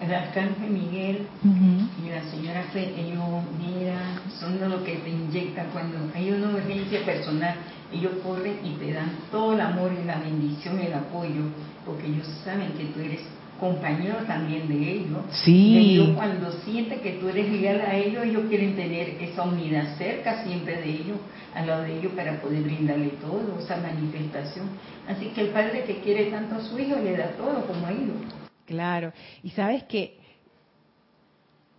el arcángel Miguel y la señora Fe, ellos, mira, son lo que te inyectan cuando hay una urgencia personal, ellos corren y te dan todo el amor y la bendición y el apoyo, porque ellos saben que tú eres compañero también de ellos. Sí. Y ellos cuando sienten que tú eres leal a ellos, ellos quieren tener esa unidad cerca siempre de ellos, al lado de ellos, para poder brindarle todo, esa manifestación. Así que el padre que quiere tanto a su hijo le da todo como a ellos. Claro. Y sabes que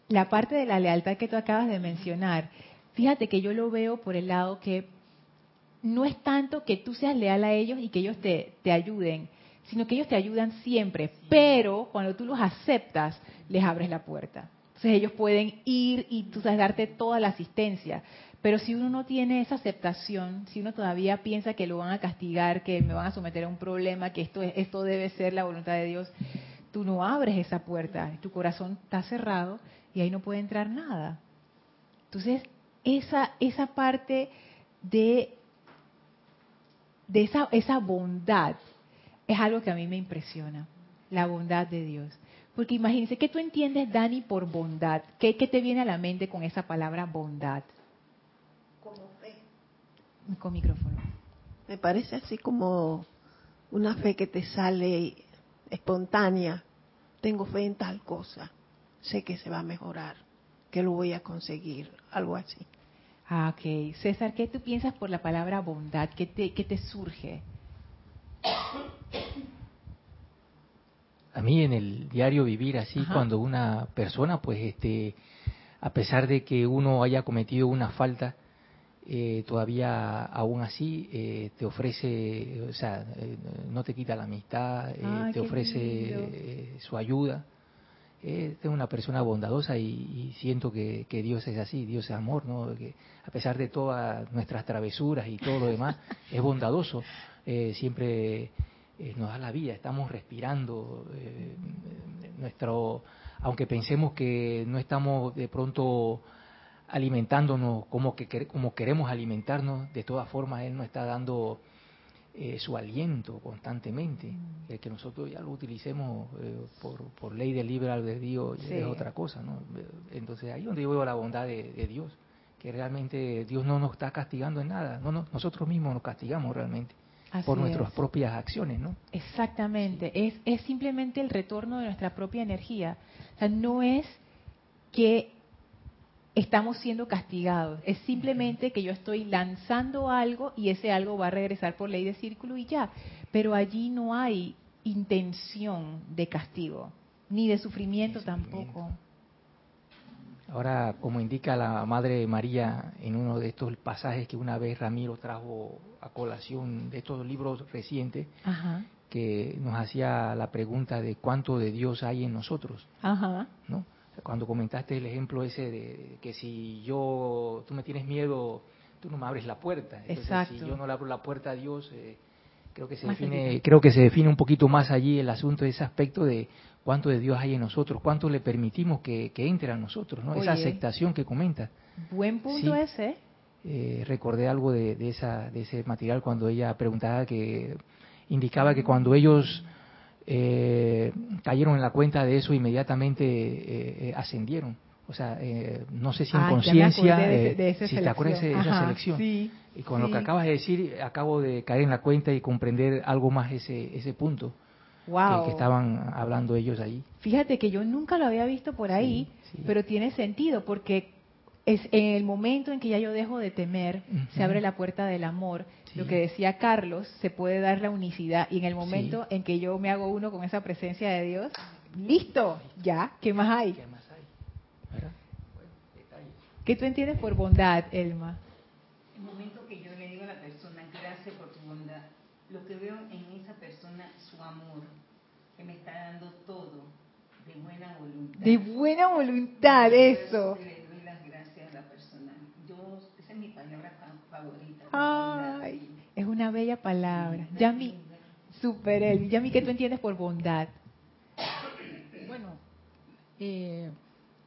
la parte de la lealtad que tú acabas de mencionar, fíjate que yo lo veo por el lado que no es tanto que tú seas leal a ellos y que ellos te, te ayuden, sino que ellos te ayudan siempre, pero cuando tú los aceptas, les abres la puerta. Entonces ellos pueden ir y tú sabes darte toda la asistencia. Pero si uno no tiene esa aceptación, si uno todavía piensa que lo van a castigar, que me van a someter a un problema, que esto, esto debe ser la voluntad de Dios, tú no abres esa puerta, tu corazón está cerrado y ahí no puede entrar nada. Entonces, esa, esa parte de, de esa, esa bondad es algo que a mí me impresiona, la bondad de Dios. Porque imagínense, ¿qué tú entiendes, Dani, por bondad? ¿Qué, ¿Qué, te viene a la mente con esa palabra bondad? Como fe. Con micrófono. Me parece así como una fe que te sale espontánea. Tengo fe en tal cosa. Sé que se va a mejorar, que lo voy a conseguir, algo así. Ah, ok. César, ¿qué tú piensas por la palabra bondad? ¿Qué te, qué te surge? a mí en el diario vivir así, cuando una persona, pues, este, a pesar de que uno haya cometido una falta, eh, todavía aún así eh, te ofrece, o sea, eh, no te quita la amistad, te ofrece su ayuda. es una persona bondadosa y, siento que, que, Dios es así, Dios es amor, ¿no? Que a pesar de todas nuestras travesuras y todo lo demás, (laughs) es bondadoso. siempre eh, nos da la vida, estamos respirando, eh, nuestro, aunque pensemos que no estamos de pronto alimentándonos como que como queremos alimentarnos, de todas formas él nos está dando eh, su aliento constantemente. Mm. El que nosotros ya lo utilicemos por, por, ley del libre albedrío es otra cosa, ¿no? Entonces ahí donde yo veo la bondad de, Dios, que realmente Dios no nos está castigando en nada, no, no nosotros mismos nos castigamos realmente por nuestras propias acciones, ¿no? Exactamente, es, es simplemente el retorno de nuestra propia energía. O sea, no es que estamos siendo castigados, es simplemente que yo estoy lanzando algo y ese algo va a regresar por ley de círculo y ya. Pero allí no hay intención de castigo, ni de sufrimiento, tampoco. Ahora, como indica la Madre María en uno de estos pasajes que una vez Ramiro trajo a colación de estos libros recientes, que nos hacía la pregunta de cuánto de Dios hay en nosotros, ¿no? Cuando comentaste el ejemplo ese de que si yo, tú me tienes miedo, tú no me abres la puerta. Entonces, Exacto. Si yo no le abro la puerta a Dios, eh, creo que se Más define, creo que se define un poquito más allí el asunto de ese aspecto de cuánto de Dios hay en nosotros, cuánto le permitimos que, que entre a nosotros, ¿no? Esa aceptación que comenta. Buen punto Sí. ese. Eh, recordé algo de, de esa, de ese material cuando ella preguntaba que indicaba que cuando ellos eh, cayeron en la cuenta de eso inmediatamente eh, eh, ascendieron. O sea, eh, no sé si en Ah, conciencia, de ese- eh, de si te acuerdas de esa selección. Ajá, selección. sí, y con lo que acabas de decir, acabo de caer en la cuenta y comprender algo más ese, ese punto que- Wow. que, estaban hablando ellos ahí. Fíjate que yo nunca lo había visto por ahí, Sí, sí. pero tiene sentido porque es en el momento en que ya yo dejo de temer, se abre la puerta del amor. Sí. Lo que decía Carlos, se puede dar la unicidad y en el momento en que yo me hago uno con esa presencia de Dios, listo, ya, ¿qué más hay? ¿Qué más hay? ¿Qué tú entiendes por bondad, Elma? El momento que yo le digo a la persona, gracias por tu bondad, lo que veo en esa persona, su amor, que me está dando todo, de buena voluntad. De buena voluntad, eso doy las gracias a la persona. Yo, esa es mi palabra fa- favorita. Ay, es una bella palabra. Yami, super Elvi. Yami, ¿qué tú entiendes por bondad? Bueno, eh,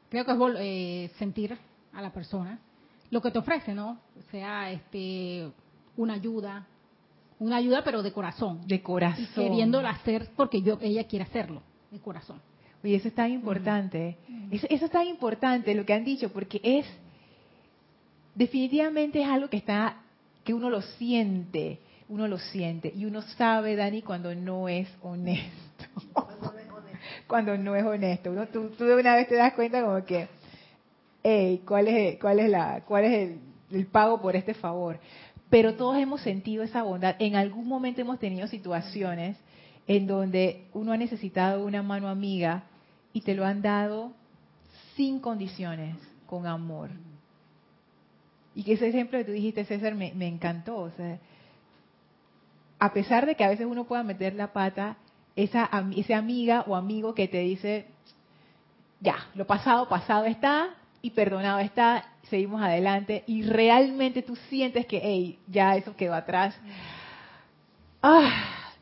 creo que es eh, sentir a la persona lo que te ofrece, ¿no? O sea, este, una ayuda, una ayuda pero de corazón, De corazón. y queriéndola hacer porque yo ella quiere hacerlo, de corazón. Oye, eso es tan importante. Eso, eso es tan importante lo que han dicho, porque es, definitivamente es algo que está, que uno lo siente, uno lo siente, y uno sabe, Dani, cuando no es honesto. (laughs) cuando no es honesto. Uno, tú, de una vez te das cuenta como que, hey, ¿cuál es, cuál es, la, cuál es el pago por este favor? Pero todos hemos sentido esa bondad. En algún momento hemos tenido situaciones en donde uno ha necesitado una mano amiga y te lo han dado sin condiciones, con amor. Y que ese ejemplo que tú dijiste, César, me, encantó. O sea, a pesar de que a veces uno pueda meter la pata, esa amiga o amigo que te dice, ya, lo pasado, pasado está y perdonado está, seguimos adelante y realmente tú sientes que, hey, ya eso quedó atrás. Ah,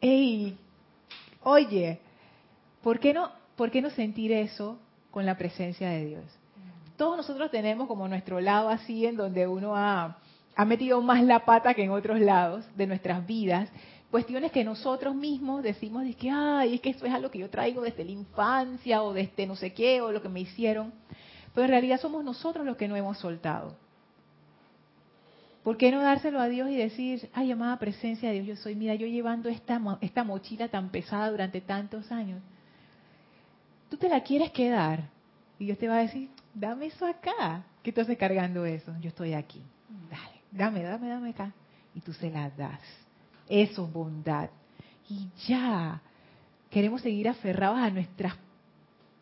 hey, oye, ¿por qué no, por qué no sentir eso con la presencia de Dios? Todos nosotros tenemos como nuestro lado así en donde uno ha, ha metido más la pata que en otros lados de nuestras vidas. Cuestiones que nosotros mismos decimos de que, ay, es que esto es algo que yo traigo desde la infancia o desde no sé qué o lo que me hicieron. Pero en realidad somos nosotros los que no hemos soltado. ¿Por qué no dárselo a Dios y decir, ay, amada presencia de Dios, yo soy, mira, yo llevando esta, esta mochila tan pesada durante tantos años? Tú te la quieres quedar. Y Dios te va a decir, dame eso acá. ¿Qué haces cargando eso? Yo estoy aquí. Dale, dame, dame, dame acá. Y tú se la das. Eso es bondad. Y ya, queremos seguir aferrados a nuestras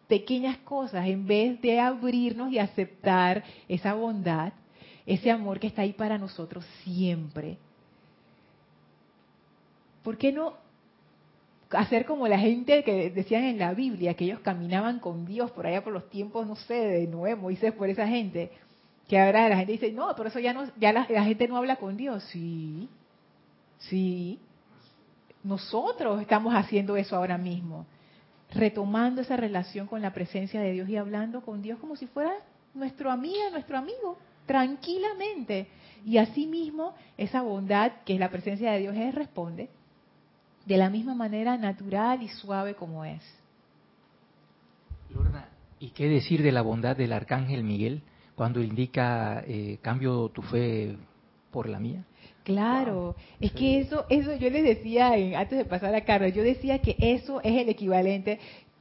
pequeñas cosas en vez de abrirnos y aceptar esa bondad, ese amor que está ahí para nosotros siempre. ¿Por qué no hacer como la gente que decían en la Biblia, que ellos caminaban con Dios por allá por los tiempos, no sé, de Noé, Moisés, por esa gente, que ahora la gente dice, no, pero eso ya no, ya la, gente no habla con Dios. Sí, sí. Nosotros estamos haciendo eso ahora mismo, retomando esa relación con la presencia de Dios y hablando con Dios como si fuera nuestro amiga, nuestro amigo, tranquilamente. Y asimismo, esa bondad que es la presencia de Dios es responde de la misma manera natural y suave como es. Lorna, ¿y qué decir de la bondad del arcángel Miguel cuando indica eh, cambio tu fe por la mía? Claro, es Sí. que eso, eso yo les decía en- antes de pasar a Carlos, yo decía que eso es el equivalente.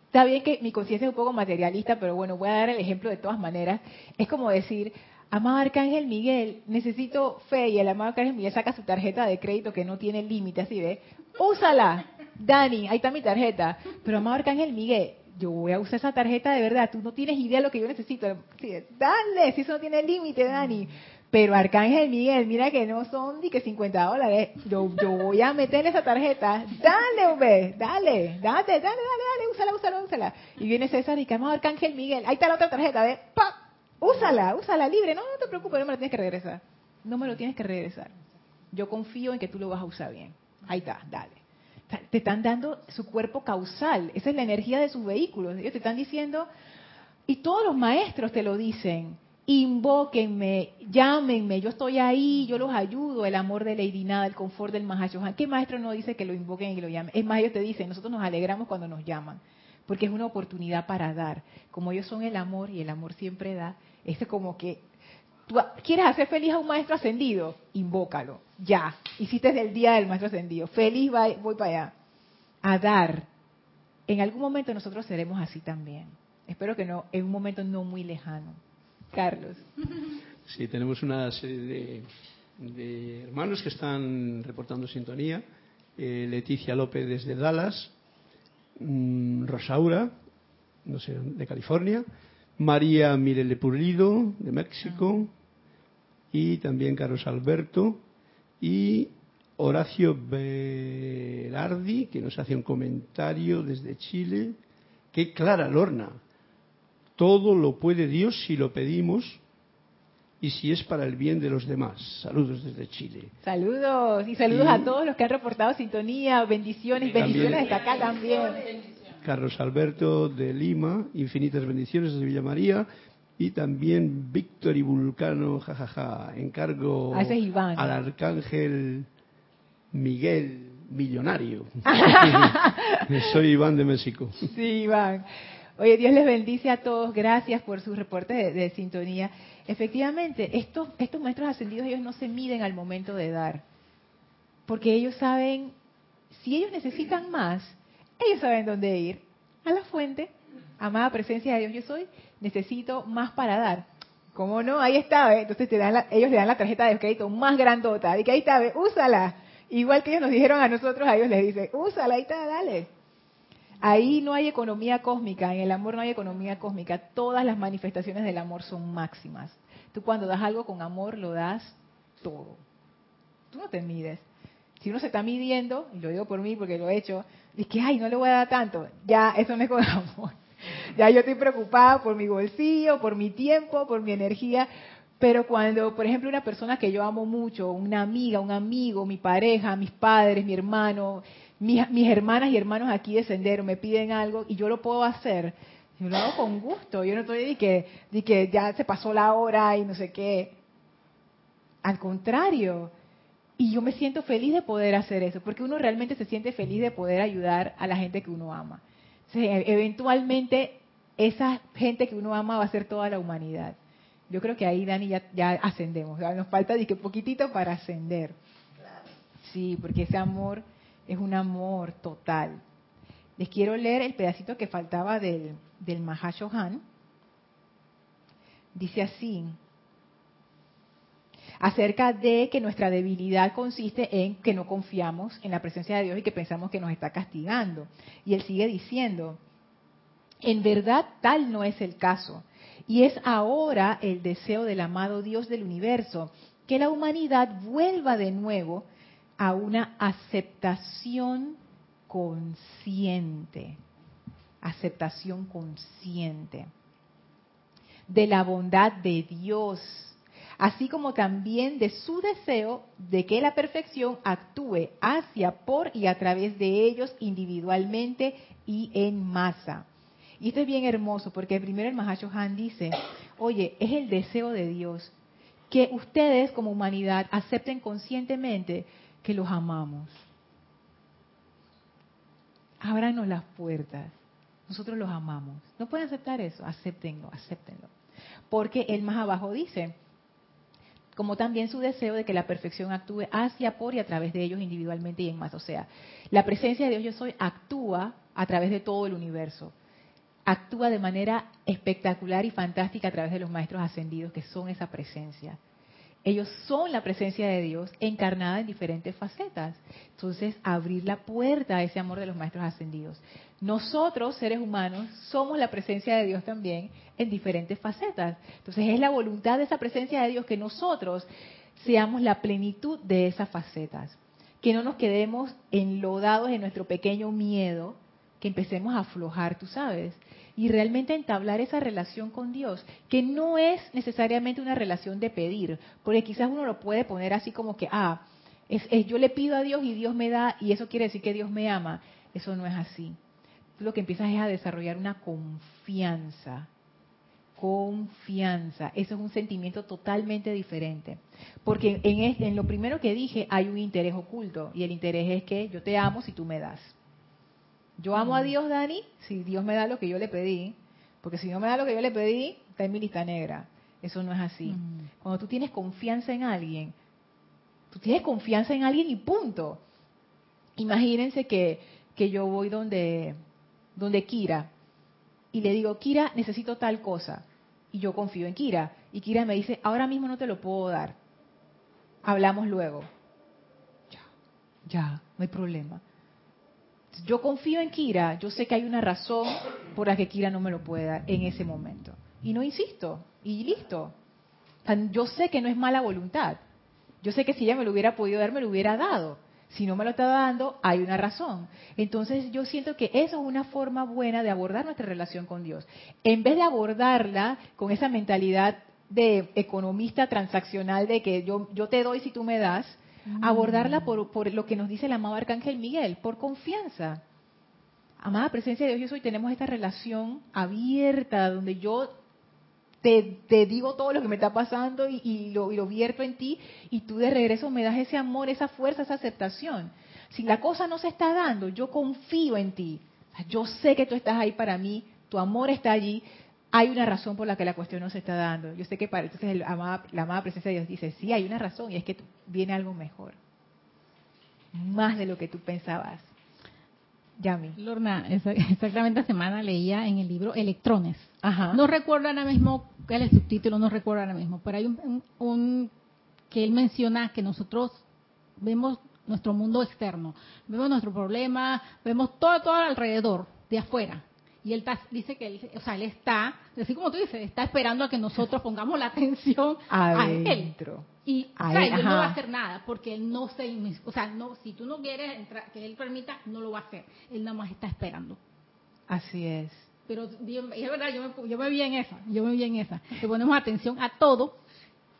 Está bien que mi conciencia es un poco materialista, pero bueno, voy a dar el ejemplo de todas maneras. Es como decir, amado Arcángel Miguel, necesito fe y el amado Arcángel Miguel saca su tarjeta de crédito que no tiene límite, así ve, úsala, Dani, ahí está mi tarjeta. Pero amado Arcángel Miguel, yo voy a usar esa tarjeta de verdad, tú no tienes idea de lo que yo necesito. Dale, si eso no tiene límite, Dani. Pero Arcángel Miguel, mira que no son ni que 50 dólares. Yo, voy a meter esa tarjeta. Dale, hombre, dale, dale, dale, dale, dale, úsala, úsala, úsala. Y viene César y que Arcángel Miguel, ahí está la otra tarjeta, ¿ves? ¡Pap! Úsala, úsala libre. No, no te preocupes, no me lo tienes que regresar. No me lo tienes que regresar. Yo confío en que tú lo vas a usar bien. Ahí está, dale. Te están dando su cuerpo causal. Esa es la energía de sus vehículos. Ellos te están diciendo, y todos los maestros te lo dicen, invóquenme, llámenme, yo estoy ahí, yo los ayudo, el amor de Lady Nada, el confort del Mahashohan. ¿Qué maestro no dice que lo invoquen y lo llamen? Es más, ellos te dicen, nosotros nos alegramos cuando nos llaman, porque es una oportunidad para dar. Como ellos son el amor y el amor siempre da, es como que tú quieres hacer feliz a un maestro ascendido, invócalo, ya. Hiciste el día del maestro ascendido, feliz voy para allá. A dar. En algún momento nosotros seremos así también. Espero que no, en un momento no muy lejano. Carlos. (laughs) Sí, tenemos una serie de, hermanos que están reportando sintonía. Eh, Leticia López desde Dallas, mm, Rosaura, no sé, de California, María Mirele Pulido, de México, y también Carlos Alberto, y Horacio Velardi, que nos hace un comentario desde Chile. Qué clara Lorna, todo lo puede Dios si lo pedimos y si es para el bien de los demás. Saludos desde Chile. Saludos y saludos a todos los que han reportado sintonía, bendiciones, bendiciones hasta acá también. Carlos Alberto de Lima, infinitas bendiciones desde Villa María y también Víctor y Vulcano, jajaja, encargo ah, al arcángel Miguel Millonario. (laughs) (laughs) Soy Iván de México. Sí, Iván. Oye, Dios les bendice a todos. Gracias por sus reportes de, sintonía. Efectivamente, estos, estos maestros ascendidos, ellos no se miden al momento de dar. Porque ellos saben, si ellos necesitan más, ellos saben dónde ir. A la fuente. Amada presencia de Dios, yo soy. Necesito más para dar. ¿Cómo no? Ahí está, Entonces te dan ellos le dan la tarjeta de crédito más grandota. Y que ahí está, úsala. Igual que ellos nos dijeron a nosotros, a ellos les dice, úsala, ahí está, dale. Ahí no hay economía cósmica, en el amor no hay economía cósmica, todas las manifestaciones del amor son máximas. Tú cuando das algo con amor lo das todo. Tú no te mides. Si uno se está midiendo, y lo digo por mí porque lo he hecho, es que, ay, no le voy a dar tanto, ya eso no es con (laughs) amor. Ya yo estoy preocupada por mi bolsillo, por mi tiempo, por mi energía, pero cuando, por ejemplo, una persona que yo amo mucho, una amiga, un amigo, mi pareja, mis padres, mi hermano, mis, hermanas y hermanos aquí de Sendero me piden algo y yo lo puedo hacer, yo lo hago con gusto. Yo no estoy de que, de que ya se pasó la hora y no sé qué. Al contrario. Y yo me siento feliz de poder hacer eso, porque uno realmente se siente feliz de poder ayudar a la gente que uno ama. E, eventualmente, esa gente que uno ama va a ser toda la humanidad. Yo creo que ahí, Dani, ya, ya ascendemos. Nos falta de que poquitito para ascender. Sí, porque ese amor es un amor total. Les quiero leer el pedacito que faltaba del, del Mahashohan. Dice así, acerca de que nuestra debilidad consiste en que no confiamos en la presencia de Dios y que pensamos que nos está castigando. Y él sigue diciendo, en verdad tal no es el caso. Y es ahora el deseo del amado Dios del universo que la humanidad vuelva de nuevo a una aceptación consciente, aceptación consciente de la bondad de Dios, así como también de su deseo de que la perfección actúe hacia, por y a través de ellos individualmente y en masa. Y esto es bien hermoso porque primero el Mahacho Han dice, oye, es el deseo de Dios que ustedes como humanidad acepten conscientemente que los amamos. Ábranos las puertas. Nosotros los amamos. ¿No pueden aceptar eso? Acéptenlo, acéptenlo. Porque él más abajo dice, como también su deseo de que la perfección actúe hacia, por y a través de ellos individualmente y en más. O sea, la presencia de Dios yo soy actúa a través de todo el universo. Actúa de manera espectacular y fantástica a través de los maestros ascendidos que son esa presencia. Ellos son la presencia de Dios encarnada en diferentes facetas. Entonces, abrir la puerta a ese amor de los maestros ascendidos. Nosotros, seres humanos, somos la presencia de Dios también en diferentes facetas. Entonces, es la voluntad de esa presencia de Dios que nosotros seamos la plenitud de esas facetas. Que no nos quedemos enlodados en nuestro pequeño miedo, que empecemos a aflojar, tú sabes, y realmente entablar esa relación con Dios, que no es necesariamente una relación de pedir, porque quizás uno lo puede poner así como que, ah, es, yo le pido a Dios y Dios me da, y eso quiere decir que Dios me ama. Eso no es así. Tú lo que empiezas es a desarrollar una confianza. Confianza. Eso es un sentimiento totalmente diferente. Porque en, en lo primero que dije hay un interés oculto, y el interés es que yo te amo si tú me das. Yo amo a. Dios, Dani, si Dios me da lo que yo le pedí, porque si no me da lo que yo le pedí, está en mi lista negra. Eso no es así. Mm. Cuando tú tienes confianza en alguien, tú tienes confianza en alguien y punto. Imagínense que, que yo voy donde, donde Kira y le digo, Kira, necesito tal cosa. Y yo confío en Kira. Y Kira me dice, ahora mismo no te lo puedo dar. Hablamos luego. Ya, ya, no hay problema yo confío en Kira, yo sé que hay una razón por la que Kira no me lo puede dar en ese momento. Y no insisto, y listo. Yo sé que no es mala voluntad. Yo sé que si ella me lo hubiera podido dar, me lo hubiera dado. Si no me lo está dando, hay una razón. Entonces yo siento que eso es una forma buena de abordar nuestra relación con Dios. En vez de abordarla con esa mentalidad de economista transaccional de que yo, yo te doy si tú me das, abordarla por, por, lo que nos dice el amado Arcángel Miguel, por confianza. Amada presencia de Dios, yo soy, tenemos esta relación abierta donde yo te, te, digo todo lo que me está pasando y, y, lo, y lo vierto en ti y tú de regreso me das ese amor, esa fuerza, esa aceptación. Si la cosa no se está dando, yo confío en ti. Yo sé que tú estás ahí para mí, tu amor está allí, hay una razón por la que la cuestión no se está dando. Yo sé que para entonces la amada presencia de Dios dice, sí, hay una razón y es que viene algo mejor. Más de lo que tú pensabas. Yami. Lorna, exactamente esta semana leía en el libro Electrones. Ajá. No recuerdo ahora mismo cuál es el subtítulo, no recuerdo ahora mismo, pero hay un, un que él menciona que nosotros vemos nuestro mundo externo, vemos nuestro problema, vemos todo, todo alrededor, de afuera, y él dice que él, o sea, él está, así como tú dices, está esperando a que nosotros pongamos la atención a él. Y o sea, él no va a hacer nada porque él no se, o sea, no, si tú no quieres entrar, que él permita, no lo va a hacer. Él nada más está esperando. Así es. Pero es verdad, yo me, yo me vi en esa, yo me vi en esa. Le ponemos atención a todo,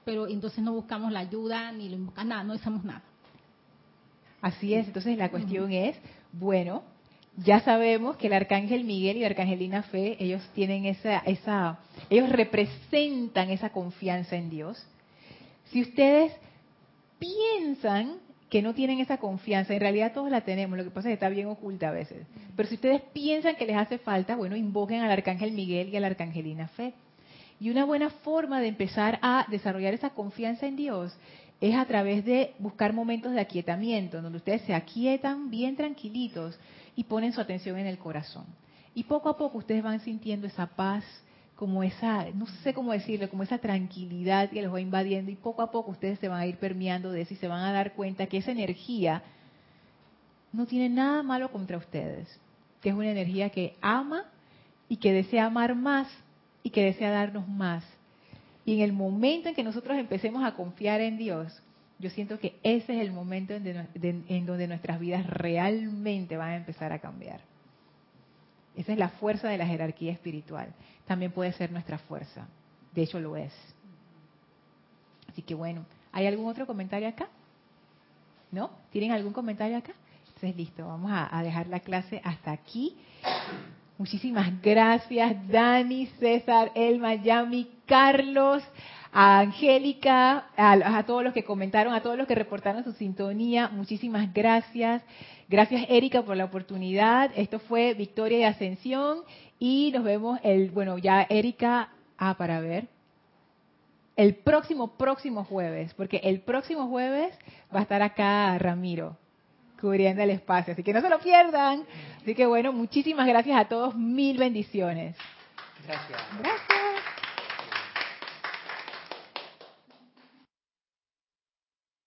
pero entonces no buscamos la ayuda ni lo invocamos, nada, no hacemos nada. Así es, entonces la cuestión es, bueno, ya sabemos que el arcángel Miguel y la arcangelina Fe, ellos tienen esa, esa, ellos representan esa confianza en Dios. Si ustedes piensan que no tienen esa confianza, en realidad todos la tenemos, lo que pasa es que está bien oculta a veces. Pero si ustedes piensan que les hace falta, bueno, invoquen al arcángel Miguel y a la arcangelina Fe. Y una buena forma de empezar a desarrollar esa confianza en Dios es a través de buscar momentos de aquietamiento, donde ustedes se aquietan bien tranquilitos y ponen su atención en el corazón. Y poco a poco ustedes van sintiendo esa paz, como esa, no sé cómo decirlo, como esa tranquilidad que los va invadiendo y poco a poco ustedes se van a ir permeando de eso y se van a dar cuenta que esa energía no tiene nada malo contra ustedes, que es una energía que ama y que desea amar más y que desea darnos más. Y en el momento en que nosotros empecemos a confiar en Dios, yo siento que ese es el momento en, donde nuestras vidas realmente van a empezar a cambiar. Esa es la fuerza de la jerarquía espiritual. También puede ser nuestra fuerza. De hecho lo es. Así que bueno, ¿hay algún otro comentario acá? ¿No? ¿Tienen algún comentario acá? Entonces listo, vamos a, a dejar la clase hasta aquí. Muchísimas gracias, Dani, César, Elma, Yami, Carlos a Angélica, a, todos los que comentaron, a todos los que reportaron su sintonía, muchísimas gracias. Gracias Erika por la oportunidad. Esto fue Victoria y Ascensión y nos vemos el, bueno, ya Erika, ah, para ver, el próximo, próximo jueves, porque el próximo jueves va a estar acá Ramiro cubriendo el espacio, así que no se lo pierdan. Así que bueno, muchísimas gracias a todos, mil bendiciones. Gracias. Gracias.